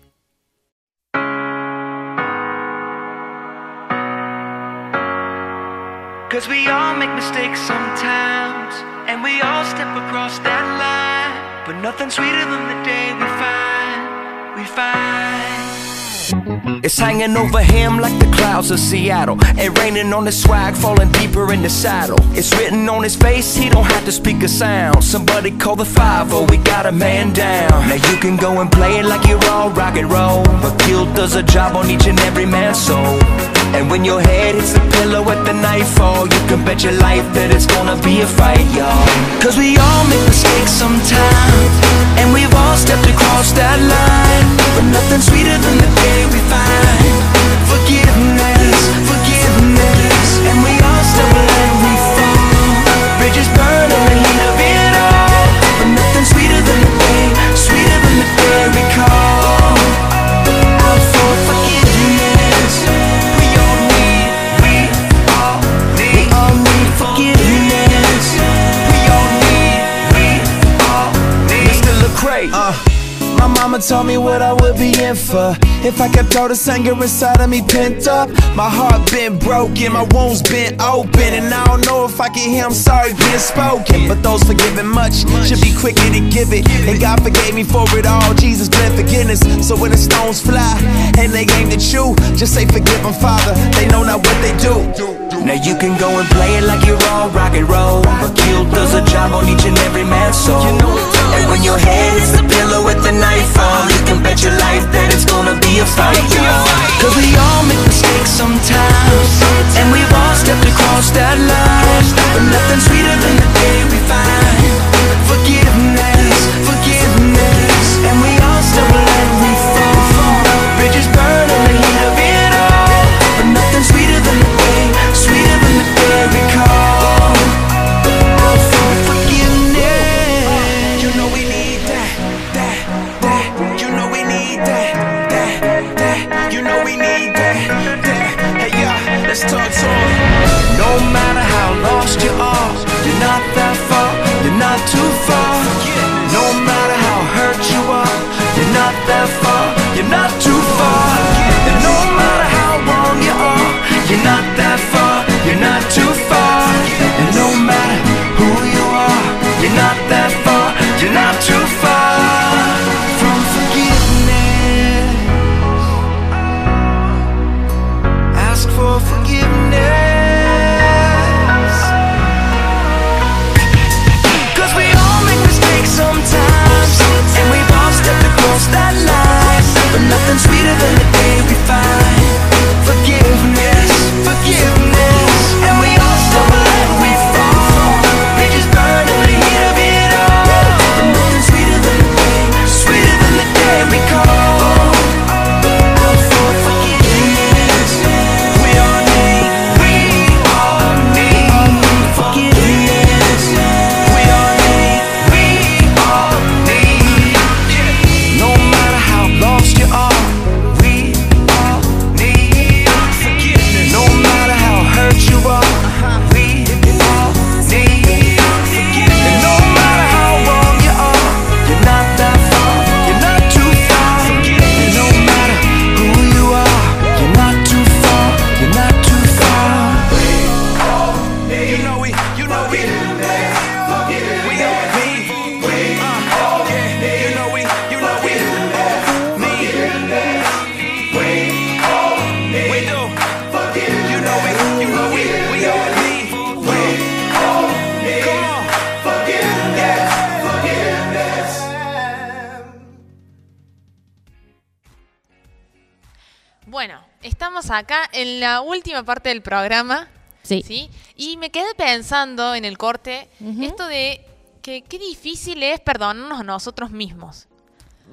Cause we all make mistakes sometimes, and we all step across that line. But nothing sweeter than the day we find, we find. It's hanging over him like the clouds of Seattle. And raining on his swag, falling deeper in the saddle. It's written on his face, he don't have to speak a sound. Somebody call the 5 we got a man down. Now you can go and play it like you're all rock and roll. But guilt does a job on each and every man's soul. And when your head hits the pillow at the nightfall, you can bet your life that it's gonna be a fight, y'all. Cause we all make mistakes sometimes, and we've all stepped across that line. But nothing sweeter than the day we find mama told me what I would be in for If I kept all this anger inside of me pent up My heart been broken, my wounds been open And I don't know if I can hear I'm sorry being spoken But those forgiven much should be quicker to give it And God forgave me for it all, Jesus bled forgiveness So when the stones fly and they aim at you Just say forgive them, Father, they know not what they do Now you can go and play it like you're all rock and roll. But guilt does a job on each and every man's soul. And when your head hits the pillow with the nightfall, you can bet your life that it's gonna be a fight, y'all. Cause we all make mistakes sometimes And we've all stepped across that line But nothing sweeter than the day we find parte del programa. Sí. ¿sí? Y me quedé pensando en el corte esto de que qué difícil es perdonarnos a nosotros mismos.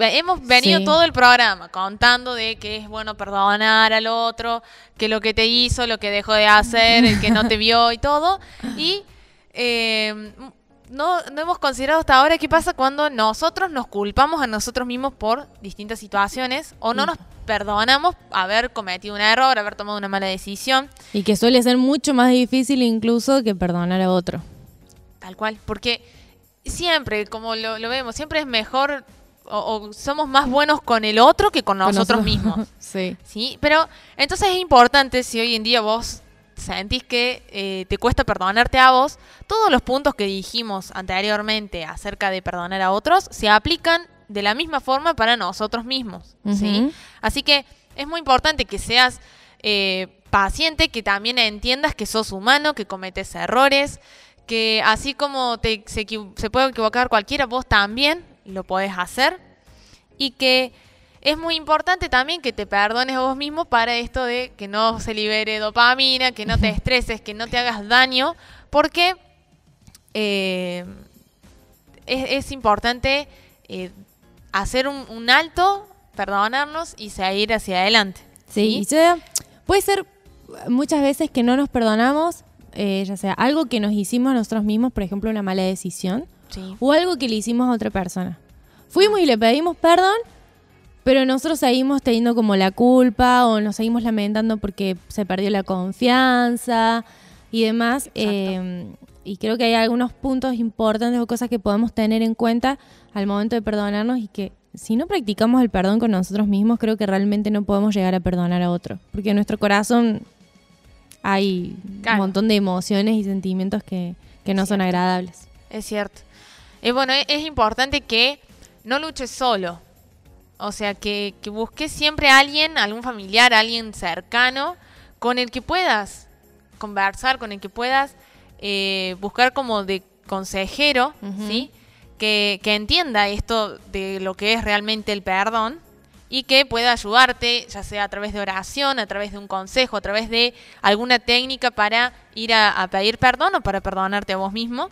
Hemos venido Sí. todo el programa contando de que es bueno perdonar al otro, que lo que te hizo, lo que dejó de hacer, el que no te vio y todo. Y eh, no, no hemos considerado hasta ahora qué pasa cuando nosotros nos culpamos a nosotros mismos por distintas situaciones o no nos perdonamos haber cometido un error, haber tomado una mala decisión. Y que suele ser mucho más difícil incluso que perdonar a otro. Tal cual, porque siempre, como lo, lo vemos, siempre es mejor o, o somos más buenos con el otro que con Con nosotros nosotros. mismos. <laughs> Sí. ¿sí? Pero entonces es importante si hoy en día vos sentís que eh, te cuesta perdonarte a vos, todos los puntos que dijimos anteriormente acerca de perdonar a otros se aplican de la misma forma para nosotros mismos. ¿sí? Así que es muy importante que seas eh, paciente, que también entiendas que sos humano, que cometes errores, que así como te, se, se puede equivocar cualquiera, vos también lo podés hacer y que es muy importante también que te perdones a vos mismo para esto de que no se libere dopamina, que no te estreses, que no te hagas daño, porque eh, es, es importante eh, hacer un, un alto, perdonarnos y seguir hacia adelante. Sí, yo- puede ser muchas veces que no nos perdonamos, eh, ya sea algo que nos hicimos nosotros mismos, por ejemplo, una mala decisión, Sí. o algo que le hicimos a otra persona. Fuimos y le pedimos perdón, pero nosotros seguimos teniendo como la culpa o nos seguimos lamentando porque se perdió la confianza y demás. Eh, y creo que hay algunos puntos importantes o cosas que podemos tener en cuenta al momento de perdonarnos y que si no practicamos el perdón con nosotros mismos, creo que realmente no podemos llegar a perdonar a otro. Porque en nuestro corazón hay Claro. un montón de emociones y sentimientos que, que no son agradables. Es cierto. Y bueno, e- es importante que no luches solo. O sea, que, que busques siempre a alguien, algún familiar, alguien cercano, con el que puedas conversar, con el que puedas eh, buscar como de consejero. ¿sí? Que, que entienda esto de lo que es realmente el perdón y que pueda ayudarte, ya sea a través de oración, a través de un consejo, a través de alguna técnica para ir a, a pedir perdón o para perdonarte a vos mismo.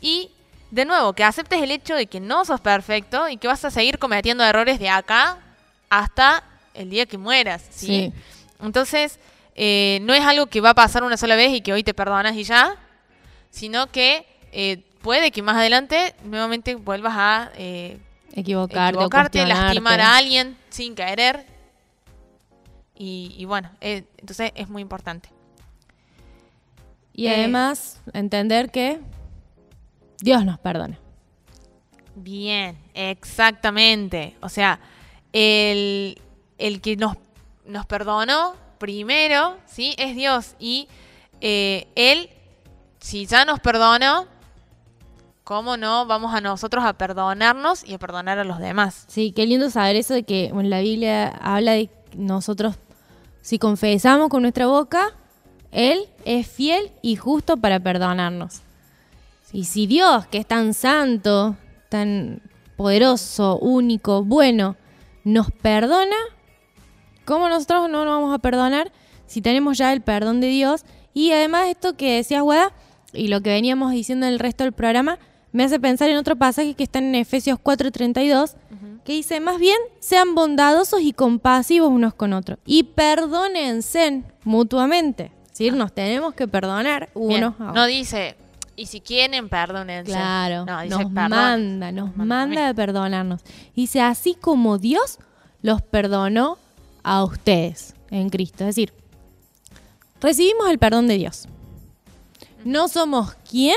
Y de nuevo, que aceptes el hecho de que no sos perfecto y que vas a seguir cometiendo errores de acá hasta el día que mueras. ¿sí? Sí. Entonces, eh, no es algo que va a pasar una sola vez y que hoy te perdonas y ya, sino que eh, puede que más adelante nuevamente vuelvas a eh, Equivocarte, lastimar a alguien sin querer. Y, y bueno, entonces es muy importante. Y además, entender que Dios nos perdona. Bien, exactamente. O sea, el, el que nos, nos perdonó primero, ¿sí? Es Dios. Y eh, Él, si ya nos perdonó, ¿cómo no vamos a nosotros a perdonarnos y a perdonar a los demás? Sí, qué lindo saber eso de que bueno, la Biblia habla de que nosotros, si confesamos con nuestra boca, Él es fiel y justo para perdonarnos. Y si Dios, que es tan santo, tan poderoso, único, bueno, nos perdona, ¿cómo nosotros no nos vamos a perdonar si tenemos ya el perdón de Dios? Y además esto que decías, Guada, y lo que veníamos diciendo en el resto del programa, me hace pensar en otro pasaje que está en Efesios 4:32, que dice, más bien, sean bondadosos y compasivos unos con otros, y perdónense mutuamente. Es decir, nos tenemos que perdonar Bien, unos a No otros. dice, y si quieren, perdónense. Claro, No, dice, nos perdón. manda, nos manda a perdonarnos. Dice, así como Dios los perdonó a ustedes en Cristo. Es decir, recibimos el perdón de Dios. No somos quién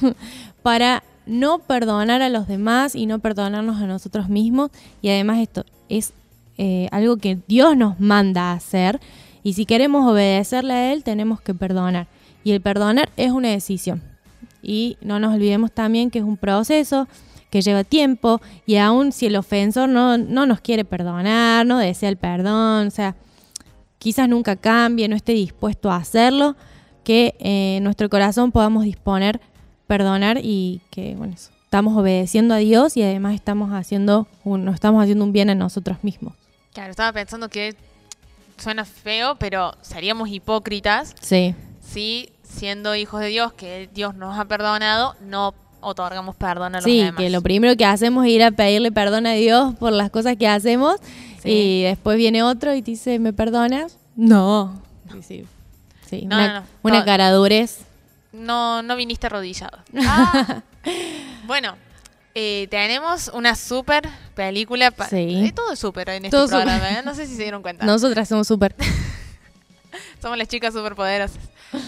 <laughs> para no perdonar a los demás y no perdonarnos a nosotros mismos. Y además esto es eh, algo que Dios nos manda a hacer. Y si queremos obedecerle a Él, tenemos que perdonar. Y el perdonar es una decisión. Y no nos olvidemos también que es un proceso que lleva tiempo y aun si el ofensor no, no nos quiere perdonar, no desea el perdón, o sea, quizás nunca cambie, no esté dispuesto a hacerlo, que eh, en nuestro corazón podamos disponer, perdonar y que, bueno, estamos obedeciendo a Dios y además estamos haciendo un, nos estamos haciendo un bien a nosotros mismos. Claro, estaba pensando que suena feo, pero seríamos hipócritas Sí. si siendo hijos de Dios, que Dios nos ha perdonado, no otorgamos perdón a los Sí, demás. que lo primero que hacemos es ir a pedirle perdón a Dios por las cosas que hacemos Sí. y después viene otro y te dice, ¿me perdonas? No. Sí, sí. Sí, No, una, no, no. una Todo- caradurez. No, no viniste arrodillado. <laughs> Ah. bueno, eh, tenemos una super película. pa- Sí. Eh, todo es súper en este Todo programa, ¿eh? No sé si se dieron cuenta. Nosotras somos súper. <laughs> Somos las chicas superpoderosas.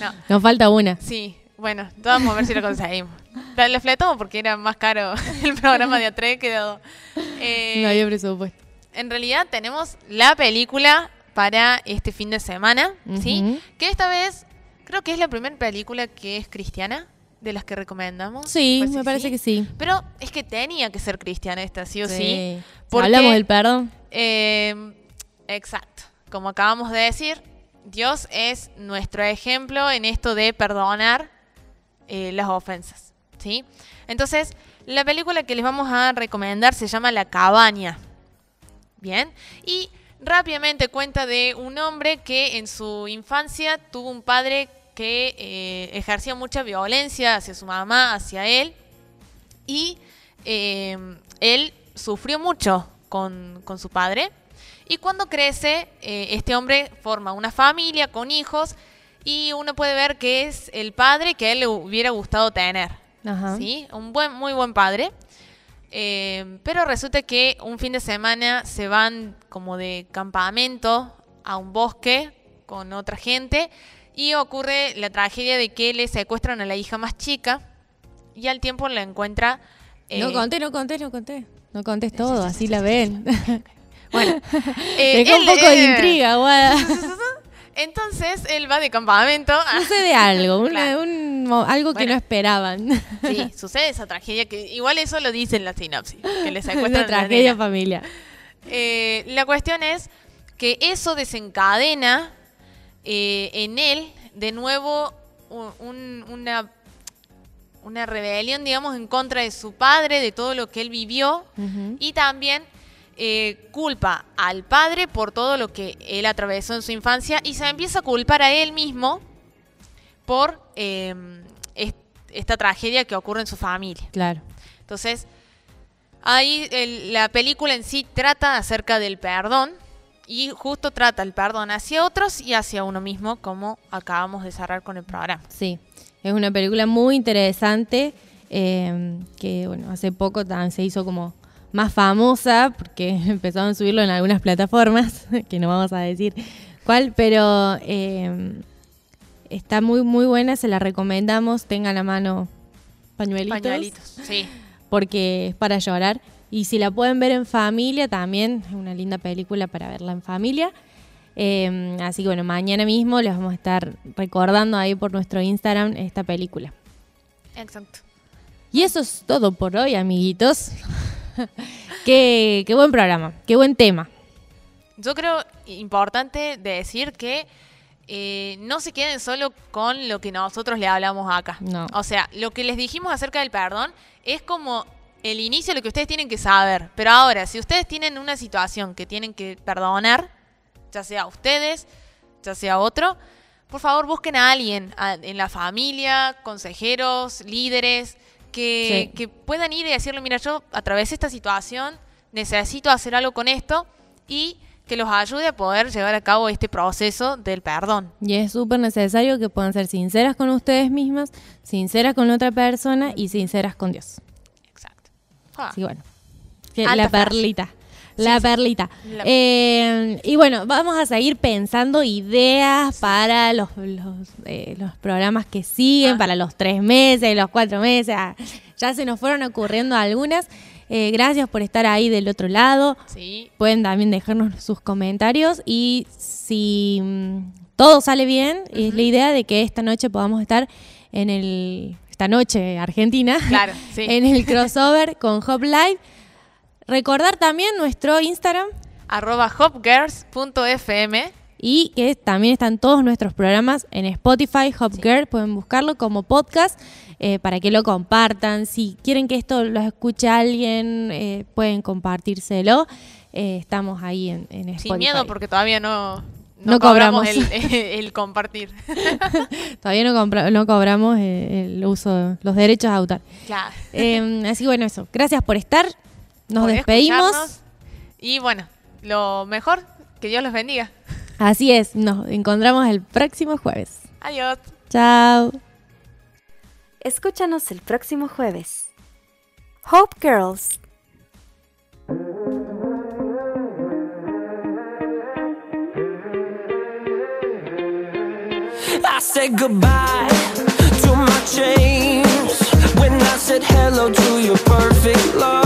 No, Nos falta una. sí. Bueno, vamos a ver si lo conseguimos. Lo fletamos porque era más caro <laughs> el programa de A3 que de A2. Eh, No había presupuesto. en realidad tenemos la película para este fin de semana, ¿sí? Que esta vez creo que es la primera película que es cristiana de las que recomendamos. Sí, Parece me parece que sí. Pero es que tenía que ser cristiana esta, sí o sí. Porque- Hablamos del perdón. Eh, exacto. Como acabamos de decir, Dios es nuestro ejemplo en esto de perdonar eh, las ofensas. ¿sí? Entonces, la película que les vamos a recomendar se llama La Cabaña. Bien. Y rápidamente cuenta de un hombre que en su infancia tuvo un padre que eh, ejercía mucha violencia hacia su mamá, hacia él. Y eh, él sufrió mucho con, con su padre. Y cuando crece, eh, este hombre forma una familia con hijos y uno puede ver que es el padre que a él le hubiera gustado tener. Ajá. ¿sí? Un buen, muy buen padre. Eh, pero resulta que un fin de semana se van como de campamento a un bosque con otra gente y ocurre la tragedia de que le secuestran a la hija más chica y al tiempo la encuentra... eh, no conté, no conté, no conté. No contés todo, así la ven. Bueno, <laughs> eh, Dejó un poco de eh, intriga, guada. <laughs> Entonces él va de campamento. a- Sucede algo, una- Claro. un mo- algo que no esperaban. Sí, <laughs> sucede esa tragedia que igual eso lo dice en la sinopsis, que le Una secuestran a la tragedia familiar. Eh, la cuestión es que eso desencadena eh, en él de nuevo un- un- una, una rebelión, digamos, en contra de su padre, de todo lo que él vivió, y también eh, culpa al padre por todo lo que él atravesó en su infancia y se empieza a culpar a él mismo por eh, est- esta tragedia que ocurre en su familia. Claro. Entonces, ahí el- la película en sí trata acerca del perdón y justo trata el perdón hacia otros y hacia uno mismo, como acabamos de cerrar con el programa. Sí, es una película muy interesante eh, que, bueno, hace poco también se hizo como más famosa porque <laughs> empezaron a subirlo en algunas plataformas, <laughs> que no vamos a decir cuál, pero eh, está muy, muy buena, se la recomendamos, tengan a mano pañuelitos, Pañuelitos, sí. porque es para llorar. Y si la pueden ver en familia, también es una linda película para verla en familia. Eh, así que bueno, mañana mismo les vamos a estar recordando ahí por nuestro Instagram esta película. Exacto. Y eso es todo por hoy, amiguitos. <laughs> <laughs> qué, qué buen programa, qué buen tema. Yo creo importante decir que eh, no se queden solo con lo que nosotros le hablamos acá. No. O sea, lo que les dijimos acerca del perdón es como el inicio de lo que ustedes tienen que saber. Pero ahora, si ustedes tienen una situación que tienen que perdonar, ya sea ustedes, ya sea otro, por favor busquen a alguien a- en la familia, consejeros, líderes, que, Sí. que puedan ir y decirle, mira, yo atravesé esta situación, necesito hacer algo con esto y que los ayude a poder llevar a cabo este proceso del perdón. Y es súper necesario que puedan ser sinceras con ustedes mismas, sinceras con otra persona y sinceras con Dios. Exacto. Ah, bueno, que la frase. perlita. La perlita. La- Eh, y bueno, vamos a seguir pensando ideas para los, los, eh, los programas que siguen, Ah. para los tres meses, los cuatro meses. Ah, ya se nos fueron ocurriendo algunas. Eh, gracias por estar ahí del otro lado. Sí, Pueden también dejarnos sus comentarios y si mm, todo sale bien, es la idea de que esta noche podamos estar en el... Esta noche, Argentina. Claro, sí. <laughs> en el crossover con Hop Live. Recordar también nuestro Instagram arroba hopgirls.fm. y que también están todos nuestros programas en Spotify, Hop Girl, pueden buscarlo como podcast eh, para que lo compartan. Si quieren que esto lo escuche alguien, eh, pueden compartírselo. Eh, estamos ahí en, en Spotify. Sin miedo porque todavía no, No cobramos. El, el compartir. <laughs> Todavía no, compra- no cobramos eh, el uso, los derechos de autor. Claro. Eh, así que bueno, eso. Gracias por estar. Nos despedimos. Y bueno, lo mejor, que Dios los bendiga. Así es. Nos encontramos el próximo jueves. Adiós. Chao. Escúchanos el próximo jueves. Hope Girls. I said goodbye to my chains when I said hello to your perfect love.